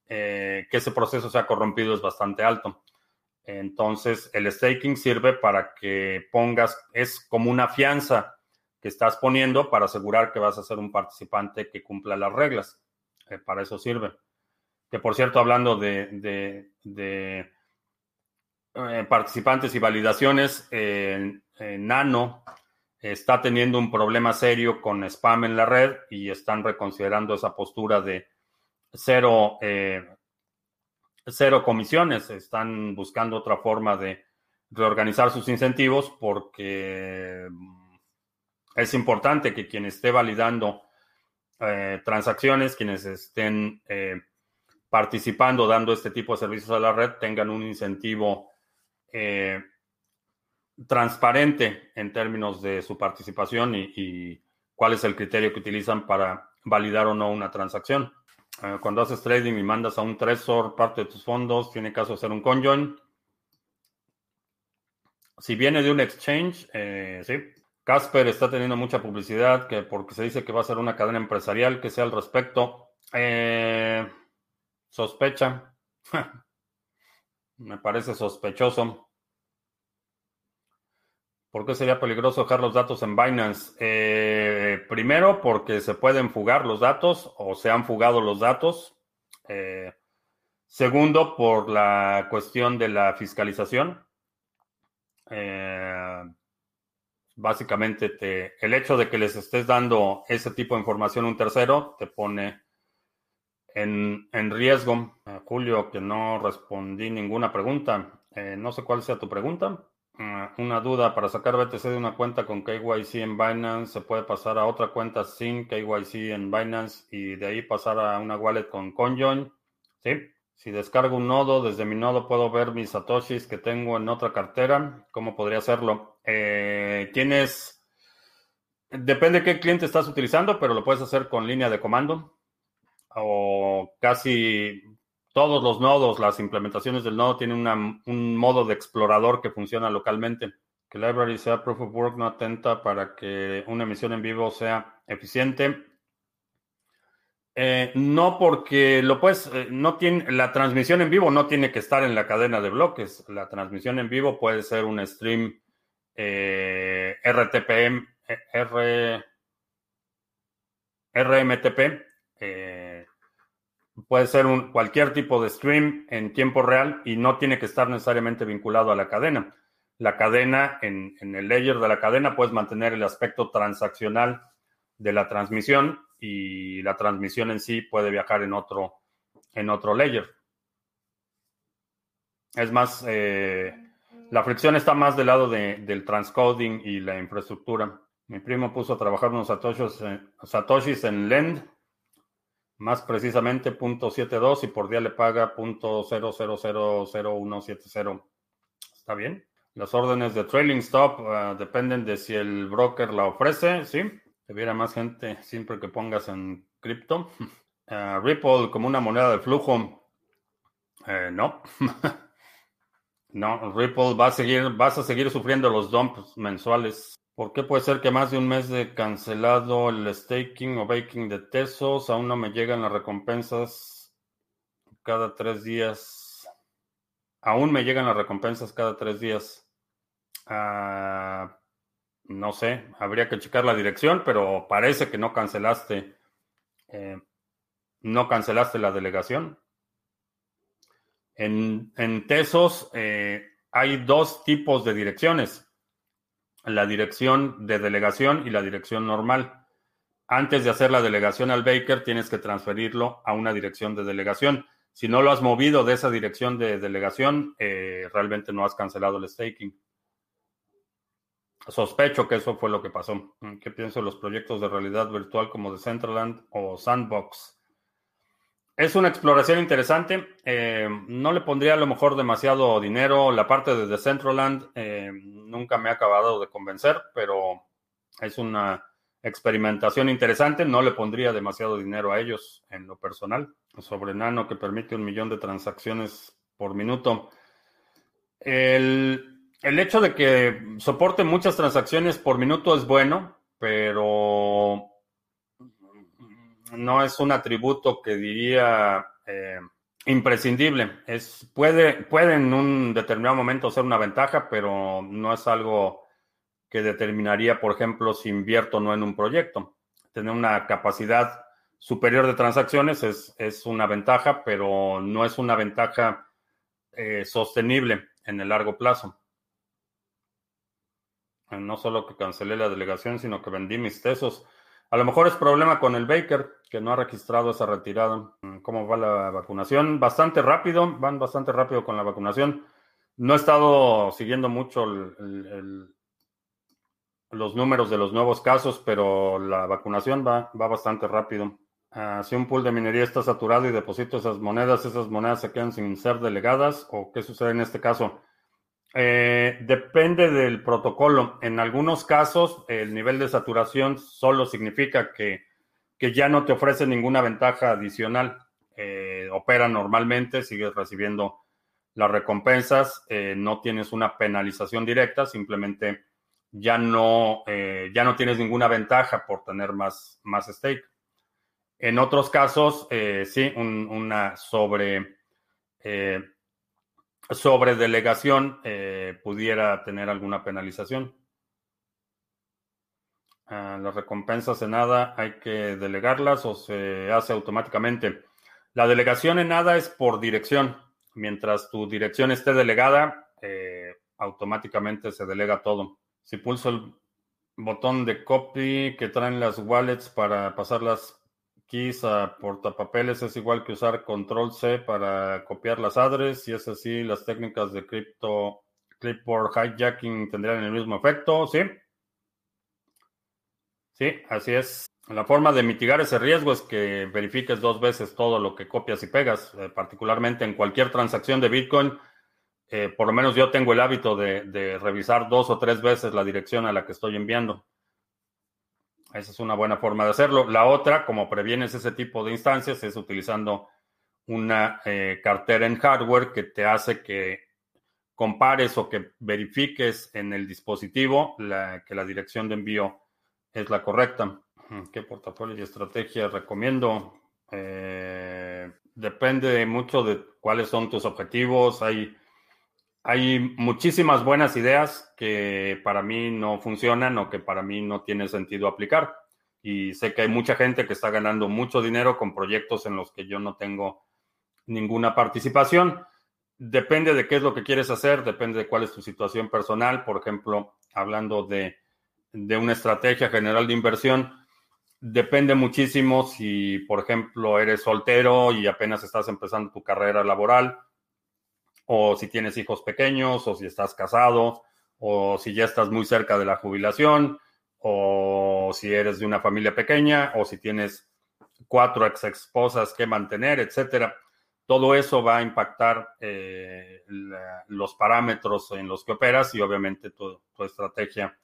eh, que ese proceso sea corrompido es bastante alto. Entonces, el staking sirve para que pongas, es como una fianza que estás poniendo para asegurar que vas a ser un participante que cumpla las reglas. Eh, para eso sirve. Que por cierto, hablando de, eh, participantes y validaciones, Nano está teniendo un problema serio con spam en la red y están reconsiderando esa postura de cero, eh, cero comisiones. Están buscando otra forma de reorganizar sus incentivos porque mm, es importante que quien esté validando eh, transacciones, quienes estén eh, participando, dando este tipo de servicios a la red, tengan un incentivo transparente en términos de su participación y cuál es el criterio que utilizan para validar o no una transacción. Eh, cuando haces trading y mandas a un Trezor parte de tus fondos, tiene caso hacer un conjoin. Si viene de un exchange, eh, sí. Casper está teniendo mucha publicidad que porque se dice que va a ser una cadena empresarial que sea al respecto. Eh, sospecha. [laughs] Me parece sospechoso. ¿Por qué sería peligroso dejar los datos en Binance? Eh, primero, porque se pueden fugar los datos o se han fugado los datos. Eh, segundo, por la cuestión de la fiscalización. Eh, básicamente, el hecho de que les estés dando ese tipo de información a un tercero te pone en, en riesgo. Julio, que no respondí ninguna pregunta. no sé cuál sea tu pregunta. Ah, una duda, para sacar BTC de una cuenta con KYC en Binance, ¿se puede pasar a otra cuenta sin KYC en Binance y de ahí pasar a una wallet con Conjoin? Sí. Si descargo un nodo, desde mi nodo puedo ver mis satoshis que tengo en otra cartera. ¿Cómo podría hacerlo? Eh, tienes... Depende de qué cliente estás utilizando, pero lo puedes hacer con línea de comando o casi todos los nodos, las implementaciones del nodo tienen un modo de explorador que funciona localmente. Que library sea proof of work no atenta para que una emisión en vivo sea eficiente. Eh, no porque lo puedes, eh, no tiene, la transmisión en vivo no tiene que estar en la cadena de bloques. La transmisión en vivo puede ser un stream eh, RTPM, R, RMTP puede ser un, cualquier tipo de stream en tiempo real y no tiene que estar necesariamente vinculado a la cadena. La cadena, en, en el layer de la cadena, puedes mantener el aspecto transaccional de la transmisión y la transmisión en sí puede viajar en otro, en otro layer. Es más, eh, la fricción está más del lado del transcoding y la infraestructura. Mi primo puso a trabajar unos satoshis, satoshis en Lend, más precisamente .72 y por día le paga .000170. ¿Está bien? Las órdenes de trailing stop ah, dependen de si el broker la ofrece, ¿sí? Debiera más gente siempre que pongas en cripto. [laughs] Ah, Ripple como una moneda de flujo. Eh, no. [laughs] no, Ripple va a seguir, vas a seguir sufriendo los dumps mensuales. ¿Por qué puede ser que más de un mes de cancelado el staking o baking de Tesos? Aún no me llegan las recompensas cada tres días. Aún me llegan las recompensas cada tres días. Ah, no sé, habría que checar la dirección, pero parece que no cancelaste, eh, no cancelaste la delegación. En, Tesos eh, hay dos tipos de direcciones, la dirección de delegación y la dirección normal. Antes de hacer la delegación al Baker, tienes que transferirlo a una dirección de delegación. Si no lo has movido de esa dirección de delegación, eh, realmente no has cancelado el staking. Sospecho que eso fue lo que pasó. ¿Qué pienso de los proyectos de realidad virtual como Decentraland o Sandbox? Es una exploración interesante. Eh, no le pondría a lo mejor demasiado dinero. La parte de Decentraland eh, nunca me ha acabado de convencer, pero es una experimentación interesante. No le pondría demasiado dinero a ellos en lo personal. Sobre Nano que permite un millón de transacciones por minuto. El, el hecho de que soporte muchas transacciones por minuto es bueno, pero no es un atributo que diría eh, imprescindible. Es, puede, puede en un determinado momento ser una ventaja, pero no es algo que determinaría, por ejemplo, si invierto o no en un proyecto. Tener una capacidad superior de transacciones es, es una ventaja, pero no es una ventaja eh, sostenible en el largo plazo. No solo que cancelé la delegación, sino que vendí mis tesos. A lo mejor es problema con el Baker, que no ha registrado esa retirada. ¿Cómo va la vacunación? Bastante rápido, van bastante rápido con la vacunación. No he estado siguiendo mucho los números de los nuevos casos, pero la vacunación va, va bastante rápido. Ah, si un pool de minería está saturado y deposito esas monedas, esas monedas se quedan sin ser delegadas, ¿o qué sucede en este caso? Eh, depende del protocolo. En algunos casos, el nivel de saturación solo significa que, ya no te ofrece ninguna ventaja adicional. Eh, opera normalmente, sigues recibiendo las recompensas, eh, no tienes una penalización directa, simplemente ya no, ya no tienes ninguna ventaja por tener más, más stake. En otros casos, sí, una sobre sobre delegación eh, pudiera tener alguna penalización. Ah, las recompensas en nada hay que delegarlas o se hace automáticamente. La delegación en nada es por dirección. Mientras tu dirección esté delegada, eh, automáticamente se delega todo. Si pulso el botón de copy que traen las wallets para pasar las keys a portapapeles es igual que usar control C para copiar las adres. Si es así, las técnicas de cripto clipboard hijacking tendrían el mismo efecto, ¿sí? Sí, así es. La forma de mitigar ese riesgo es que verifiques dos veces todo lo que copias y pegas, eh, particularmente en cualquier transacción de Bitcoin. Eh, por lo menos yo tengo el hábito de revisar dos o tres veces la dirección a la que estoy enviando. Esa es una buena forma de hacerlo. La otra, como previenes ese tipo de instancias, es utilizando una eh, cartera en hardware que te hace que compares o que verifiques en el dispositivo que la dirección de envío es la correcta. ¿Qué portafolio y estrategia recomiendo? Eh, depende mucho de cuáles son tus objetivos. Hay hay muchísimas buenas ideas que para mí no funcionan o que para mí no tiene sentido aplicar. Y sé que hay mucha gente que está ganando mucho dinero con proyectos en los que yo no tengo ninguna participación. Depende de qué es lo que quieres hacer, depende de cuál es tu situación personal. Por ejemplo, hablando de, de una estrategia general de inversión, depende muchísimo si, por ejemplo, eres soltero y apenas estás empezando tu carrera laboral, o si tienes hijos pequeños, o si estás casado, o si ya estás muy cerca de la jubilación, o si eres de una familia pequeña, o si tienes cuatro ex esposas que mantener, etcétera. Todo eso va a impactar eh, los parámetros en los que operas y obviamente tu, tu estrategia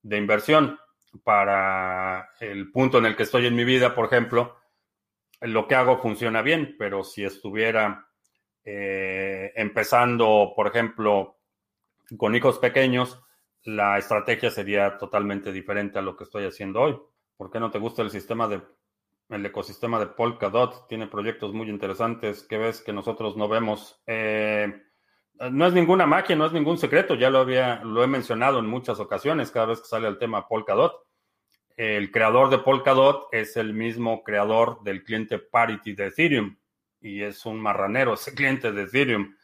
de inversión. Para el punto en el que estoy en mi vida, por ejemplo, lo que hago funciona bien, pero si estuviera eh, empezando, por ejemplo, con hijos pequeños, la estrategia sería totalmente diferente a lo que estoy haciendo hoy. ¿Por qué no te gusta el sistema de el ecosistema de Polkadot? Tiene proyectos muy interesantes que ves que nosotros no vemos. Eh, no es ninguna magia, no es ningún secreto, ya lo había, lo he mencionado en muchas ocasiones, cada vez que sale el tema Polkadot. El creador de Polkadot es el mismo creador del cliente Parity de Ethereum y es un marranero ese cliente de Ethereum.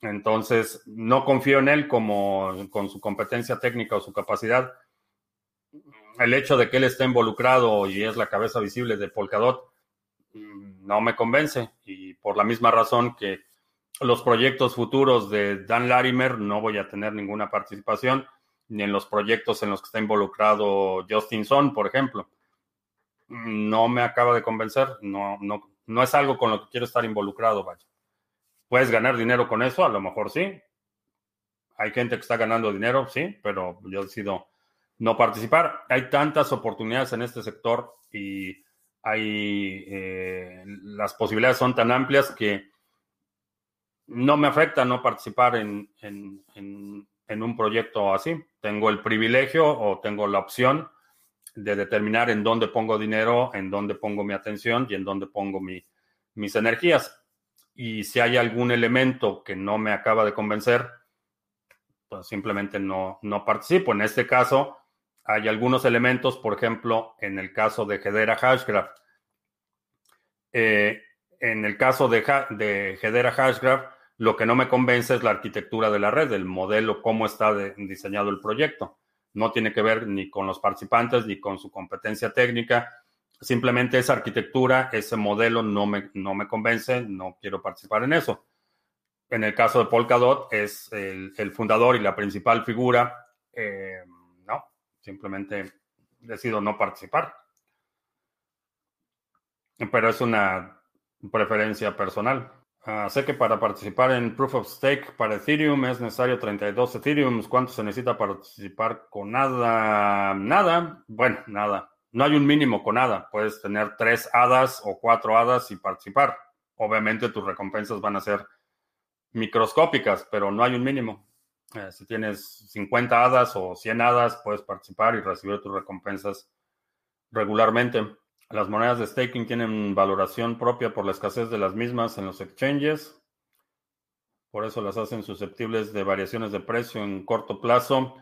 Entonces, no confío en él como con su competencia técnica o su capacidad. El hecho de que él esté involucrado y es la cabeza visible de Polkadot no me convence. Y por la misma razón que los proyectos futuros de Dan Larimer no voy a tener ninguna participación, ni en los proyectos en los que está involucrado Justin Son, por ejemplo. No me acaba de convencer, no, no, no es algo con lo que quiero estar involucrado, vaya. ¿Puedes ganar dinero con eso? A lo mejor sí. Hay gente que está ganando dinero, sí, pero yo decido no participar. Hay tantas oportunidades en este sector y hay eh, las posibilidades son tan amplias que no me afecta no participar en, en, un proyecto así. Tengo el privilegio o tengo la opción de determinar en dónde pongo dinero, en dónde pongo mi atención y en dónde pongo mis energías. Y si hay algún elemento que no me acaba de convencer, pues simplemente no, no participo. En este caso, hay algunos elementos, por ejemplo, en el caso de Hedera Hashgraph. Eh, en el caso de, de Hedera Hashgraph, lo que no me convence es la arquitectura de la red, el modelo, cómo está diseñado el proyecto. No tiene que ver ni con los participantes ni con su competencia técnica. Simplemente esa arquitectura, ese modelo no me, no me convence, no quiero participar en eso. En el caso de Polkadot, es el, fundador y la principal figura. Eh, no, simplemente decido no participar. Pero es una preferencia personal. Sé que para participar en Proof of Stake para Ethereum es necesario 32 Ethereum. ¿Cuánto se necesita para participar con nada? Nada. Bueno, nada. No hay un mínimo con nada. Puedes tener tres hadas o cuatro hadas y participar. Obviamente tus recompensas van a ser microscópicas, pero no hay un mínimo. Eh, si tienes 50 hadas o 100 hadas, puedes participar y recibir tus recompensas regularmente. Las monedas de staking tienen valoración propia por la escasez de las mismas en los exchanges. Por eso las hacen susceptibles de variaciones de precio en corto plazo.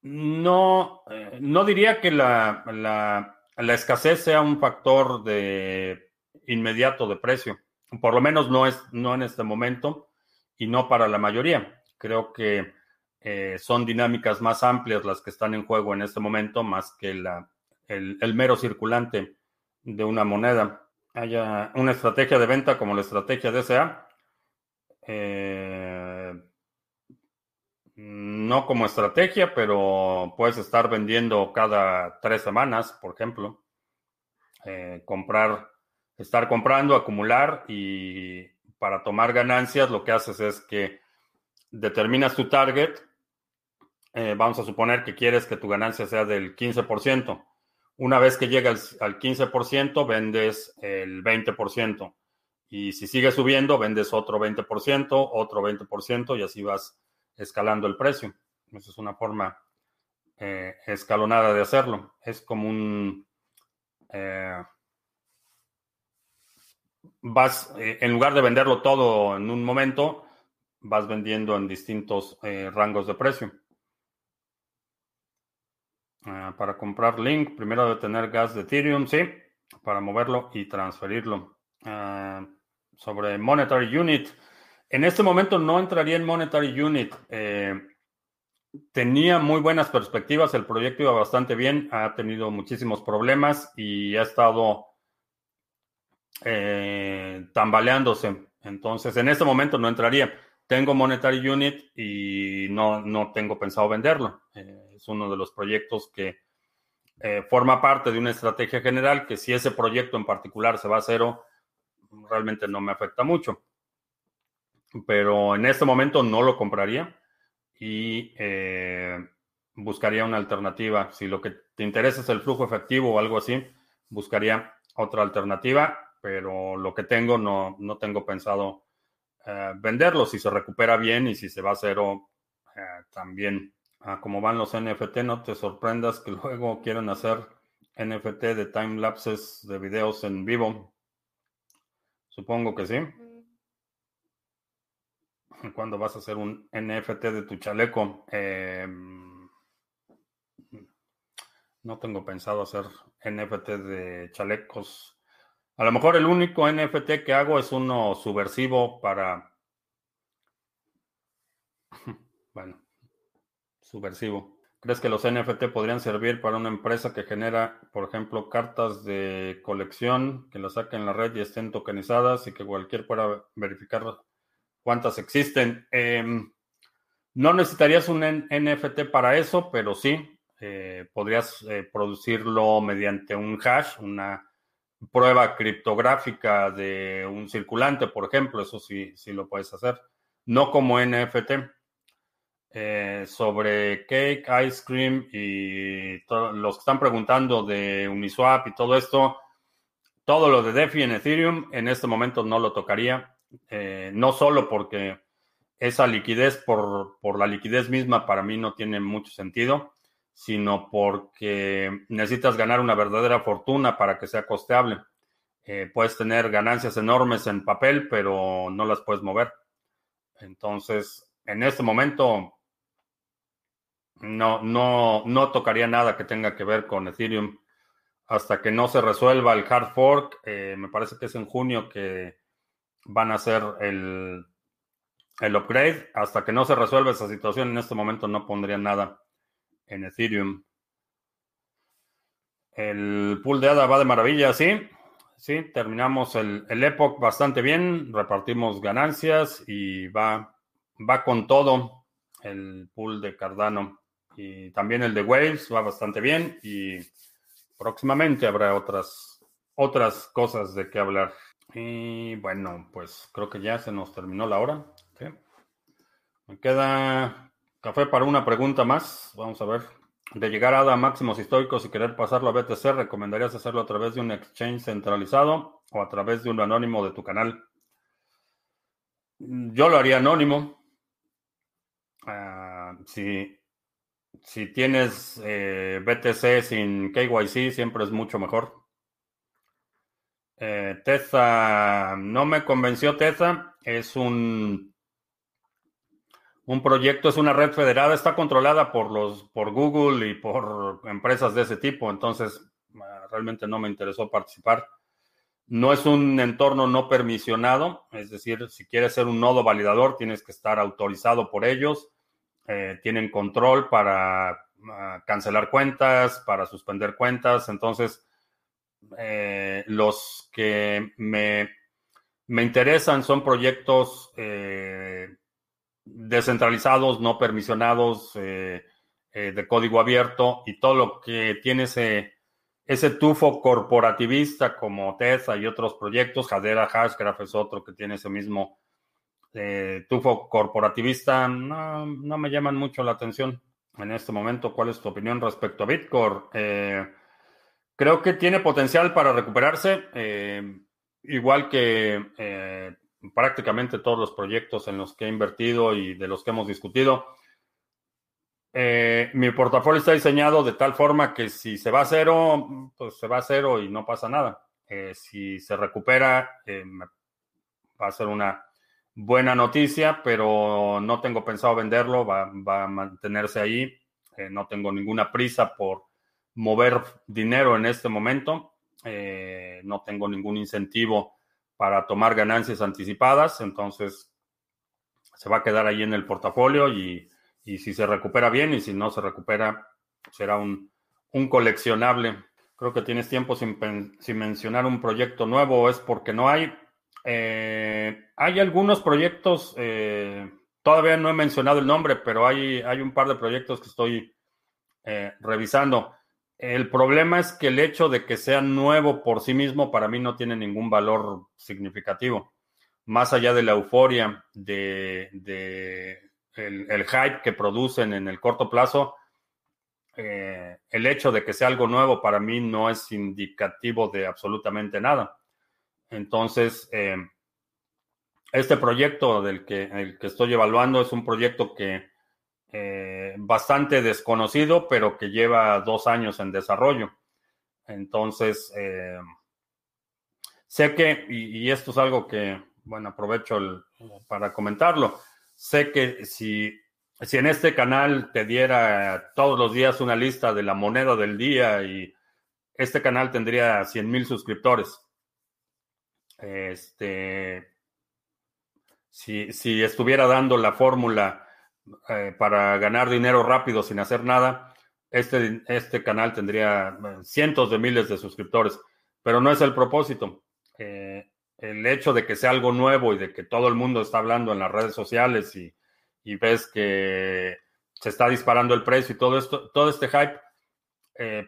No, eh, no diría que la, la, escasez sea un factor de inmediato de precio. Por lo menos no es no en este momento y no para la mayoría. Creo que eh, son dinámicas más amplias las que están en juego en este momento, más que la el, mero circulante de una moneda. Haya una estrategia de venta como la estrategia DSA. Eh, no como estrategia, pero puedes estar vendiendo cada tres semanas, por ejemplo. Eh, comprar, estar comprando, acumular y para tomar ganancias lo que haces es que determinas tu target. Eh, vamos a suponer que quieres que tu ganancia sea del 15%. Una vez que llega al, 15%, vendes el 20%. Y si sigue subiendo, vendes otro 20%, otro 20% y así vas escalando el precio. Esa es una forma eh, escalonada de hacerlo. Es como un... Eh, vas, eh, en lugar de venderlo todo en un momento, vas vendiendo en distintos rangos de precio. Ah, para comprar Link, primero debe tener gas de Ethereum, sí, para moverlo y transferirlo. Ah, sobre Monetary Unit, en este momento no entraría en Monetary Unit. Eh, tenía muy buenas perspectivas, el proyecto iba bastante bien, ha tenido muchísimos problemas y ha estado eh, tambaleándose. Entonces, en este momento no entraría. Tengo Monetary Unit y no, no tengo pensado venderlo. Eh, es uno de los proyectos que eh, forma parte de una estrategia general que si ese proyecto en particular se va a cero, realmente no me afecta mucho. Pero en este momento no lo compraría y eh, buscaría una alternativa. Si lo que te interesa es el flujo efectivo o algo así, buscaría otra alternativa, pero lo que tengo no, no tengo pensado eh, venderlo. Si se recupera bien y si se va a cero, también a cómo van los NFT, no te sorprendas que [laughs] luego quieren hacer NFT de time lapses de videos en vivo. Supongo que sí. [laughs] ¿Cuándo vas a hacer un NFT de tu chaleco? Em, no tengo pensado hacer NFT de chalecos. A lo mejor el único NFT que hago es uno subversivo para... [laughs] Bueno, subversivo. ¿Crees que los NFT podrían servir para una empresa que genera, por ejemplo, cartas de colección que las saquen en la red y estén tokenizadas y que cualquier pueda verificar cuántas existen? Em, no necesitarías un NFT para eso, pero sí, eh, podrías eh, producirlo mediante un hash, una prueba criptográfica de un circulante, por ejemplo, eso sí, sí lo puedes hacer. No como NFT. Eh, sobre Cake, Ice Cream y los que están preguntando de Uniswap y todo esto, todo lo de DeFi en Ethereum en este momento no lo tocaría, eh, no solo porque esa liquidez por, por, la liquidez misma para mí no tiene mucho sentido, sino porque necesitas ganar una verdadera fortuna para que sea costeable. Eh, puedes tener ganancias enormes en papel, pero no las puedes mover. Entonces, en este momento no, no, no tocaría nada que tenga que ver con Ethereum hasta que no se resuelva el hard fork. Eh, me parece que es en junio que van a hacer el, el upgrade. Hasta que no se resuelva esa situación, en este momento no pondría nada en Ethereum. El pool de ADA va de maravilla, sí. Sí, terminamos el, el Epoch bastante bien, repartimos ganancias y va, va con todo el pool de Cardano. Y también el de Waves va bastante bien y próximamente habrá otras, otras cosas de qué hablar. Y bueno, pues creo que ya se nos terminó la hora. Me queda café para una pregunta más. Vamos a ver. De llegar a máximos históricos y querer pasarlo a BTC, ¿recomendarías hacerlo a través de un exchange centralizado o a través de un anónimo de tu canal? Yo lo haría anónimo. Uh, si si tienes eh, BTC sin KYC, siempre es mucho mejor. Eh, Teza, no me convenció Teza. Es un, un proyecto, es una red federada, está controlada por, los, por Google y por empresas de ese tipo. Entonces, ah, realmente no me interesó participar. No es un entorno no permisionado, es decir, si quieres ser un nodo validador, tienes que estar autorizado por ellos eh, tienen control para ah, cancelar cuentas, para suspender cuentas. Entonces, eh, los que me, me, interesan son proyectos eh, descentralizados, no permisionados, de código abierto y todo lo que tiene ese, ese tufo corporativista como TESA y otros proyectos. Hadera Hashgraph es otro que tiene ese mismo eh, tufo corporativista no, me llaman mucho la atención en este momento. ¿Cuál es tu opinión respecto a Bitcoin? Eh, creo que tiene potencial para recuperarse, eh, igual que prácticamente todos los proyectos en los que he invertido y de los que hemos discutido. mi portafolio está diseñado de tal forma que si se va a cero, pues se va a cero y no pasa nada. si se recupera, va a ser una buena noticia, pero no tengo pensado venderlo, va, a mantenerse ahí. Eh, no tengo ninguna prisa por mover dinero en este momento. no tengo ningún incentivo para tomar ganancias anticipadas, entonces se va a quedar ahí en el portafolio y, si se recupera bien y si no se recupera, será un, coleccionable. Creo que tienes tiempo sin, mencionar un proyecto nuevo, es porque no hay. Eh, hay algunos proyectos, eh, todavía no he mencionado el nombre, pero hay, hay un par de proyectos que estoy eh, revisando. El problema es que el hecho de que sea nuevo por sí mismo para mí no tiene ningún valor significativo. Más allá de la euforia, de, el, hype que producen en el corto plazo, el hecho de que sea algo nuevo para mí no es indicativo de absolutamente nada. Entonces, eh, este proyecto del que, el que estoy evaluando es un proyecto que eh, bastante desconocido, pero que lleva dos años en desarrollo. Entonces, eh, sé que, y, esto es algo que, bueno, aprovecho para comentarlo, sé que si, si en este canal te diera todos los días una lista de la moneda del día y este canal tendría 100 mil suscriptores. Este, si, si estuviera dando la fórmula eh, para ganar dinero rápido sin hacer nada, este, este canal tendría eh, cientos de miles de suscriptores, pero no es el propósito. Eh, el hecho de que sea algo nuevo y de que todo el mundo está hablando en las redes sociales y, ves que se está disparando el precio y todo esto, todo este hype,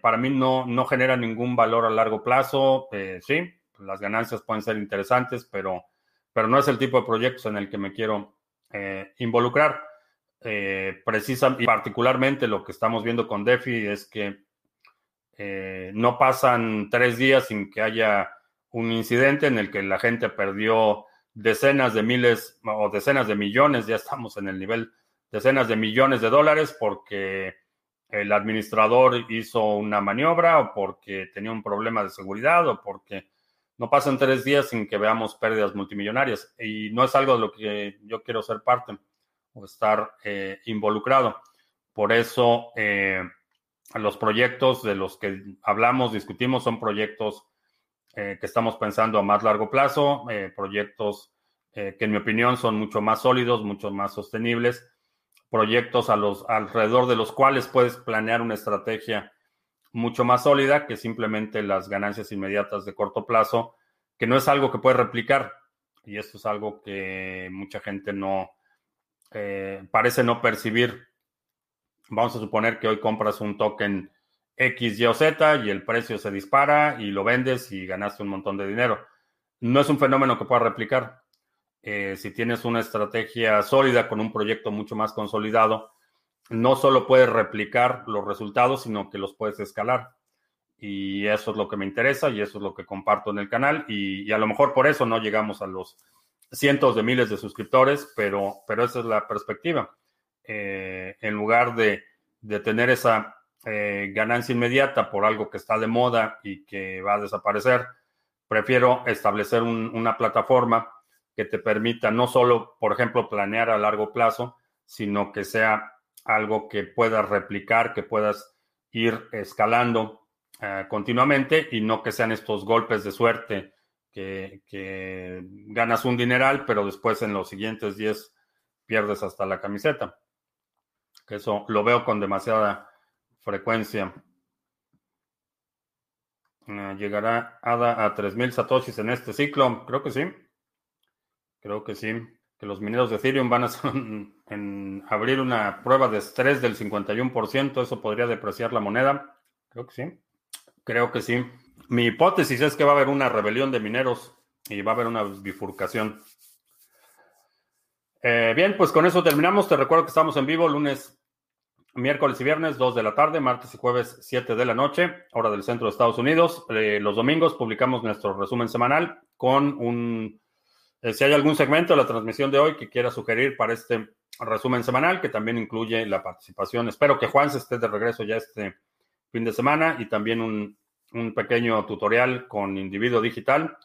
para mí no, no genera ningún valor a largo plazo. sí, las ganancias pueden ser interesantes, pero, pero no es el tipo de proyectos en el que me quiero involucrar. Eh, y particularmente lo que estamos viendo con DeFi es que eh, no pasan tres días sin que haya un incidente en el que la gente perdió decenas de miles o decenas de millones, ya estamos en el nivel decenas de millones de dólares porque el administrador hizo una maniobra o porque tenía un problema de seguridad o porque no pasan tres días sin que veamos pérdidas multimillonarias y no es algo de lo que yo quiero ser parte o estar eh, involucrado. Por eso eh, los proyectos de los que hablamos, discutimos, son proyectos eh, que estamos pensando a más largo plazo, proyectos que en mi opinión son mucho más sólidos, mucho más sostenibles, proyectos a los, alrededor de los cuales puedes planear una estrategia mucho más sólida que simplemente las ganancias inmediatas de corto plazo, que no es algo que puedes replicar. Y esto es algo que mucha gente no, eh, parece no percibir. Vamos a suponer que hoy compras un token X, Y o Z y el precio se dispara y lo vendes y ganaste un montón de dinero. No es un fenómeno que pueda replicar. Eh, si tienes una estrategia sólida con un proyecto mucho más consolidado, no solo puedes replicar los resultados, sino que los puedes escalar. Y eso es lo que me interesa y eso es lo que comparto en el canal. y a lo mejor por eso no llegamos a los cientos de miles de suscriptores, pero, pero esa es la perspectiva. Eh, en lugar de, tener esa eh, ganancia inmediata por algo que está de moda y que va a desaparecer, prefiero establecer una plataforma que te permita no solo, por ejemplo, planear a largo plazo, sino que sea algo que puedas replicar, que puedas ir escalando eh, continuamente y no que sean estos golpes de suerte que, ganas un dineral, pero después en los siguientes 10 pierdes hasta la camiseta. Eso lo veo con demasiada frecuencia. Ah, ¿Llegará ADA a 3.000 satoshis en este ciclo? Creo que sí. Creo que sí. Que los mineros de Ethereum van a en abrir una prueba de estrés del 51%. Eso podría depreciar la moneda. Creo que sí. Creo que sí. Mi hipótesis es que va a haber una rebelión de mineros y va a haber una bifurcación. Eh, bien, pues con eso terminamos. Te recuerdo que estamos en vivo lunes, miércoles y viernes, 2 de la tarde, martes y jueves, 7 de la noche, hora del centro de Estados Unidos. Eh, los domingos publicamos nuestro resumen semanal con un... Eh, si hay algún segmento de la transmisión de hoy que quiera sugerir para este resumen semanal, que también incluye la participación. Espero que Juan se esté de regreso ya este fin de semana y también un un pequeño tutorial con individuo digital.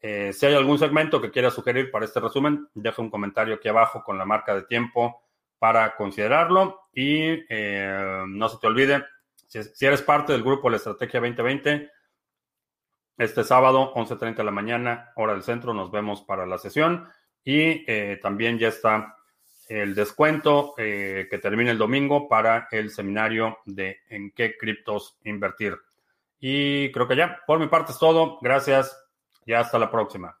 Eh, si hay algún segmento que quiera sugerir para este resumen, deja un comentario aquí abajo con la marca de tiempo para considerarlo. Y eh, no se te olvide, si, eres parte del grupo La Estrategia 2020, este sábado, 11.30 de la mañana, hora del centro, nos vemos para la sesión. Y eh, también ya está el descuento eh, que termina el domingo para el seminario de en qué criptos invertir. Y creo que ya, por mi parte es todo. Gracias y hasta la próxima.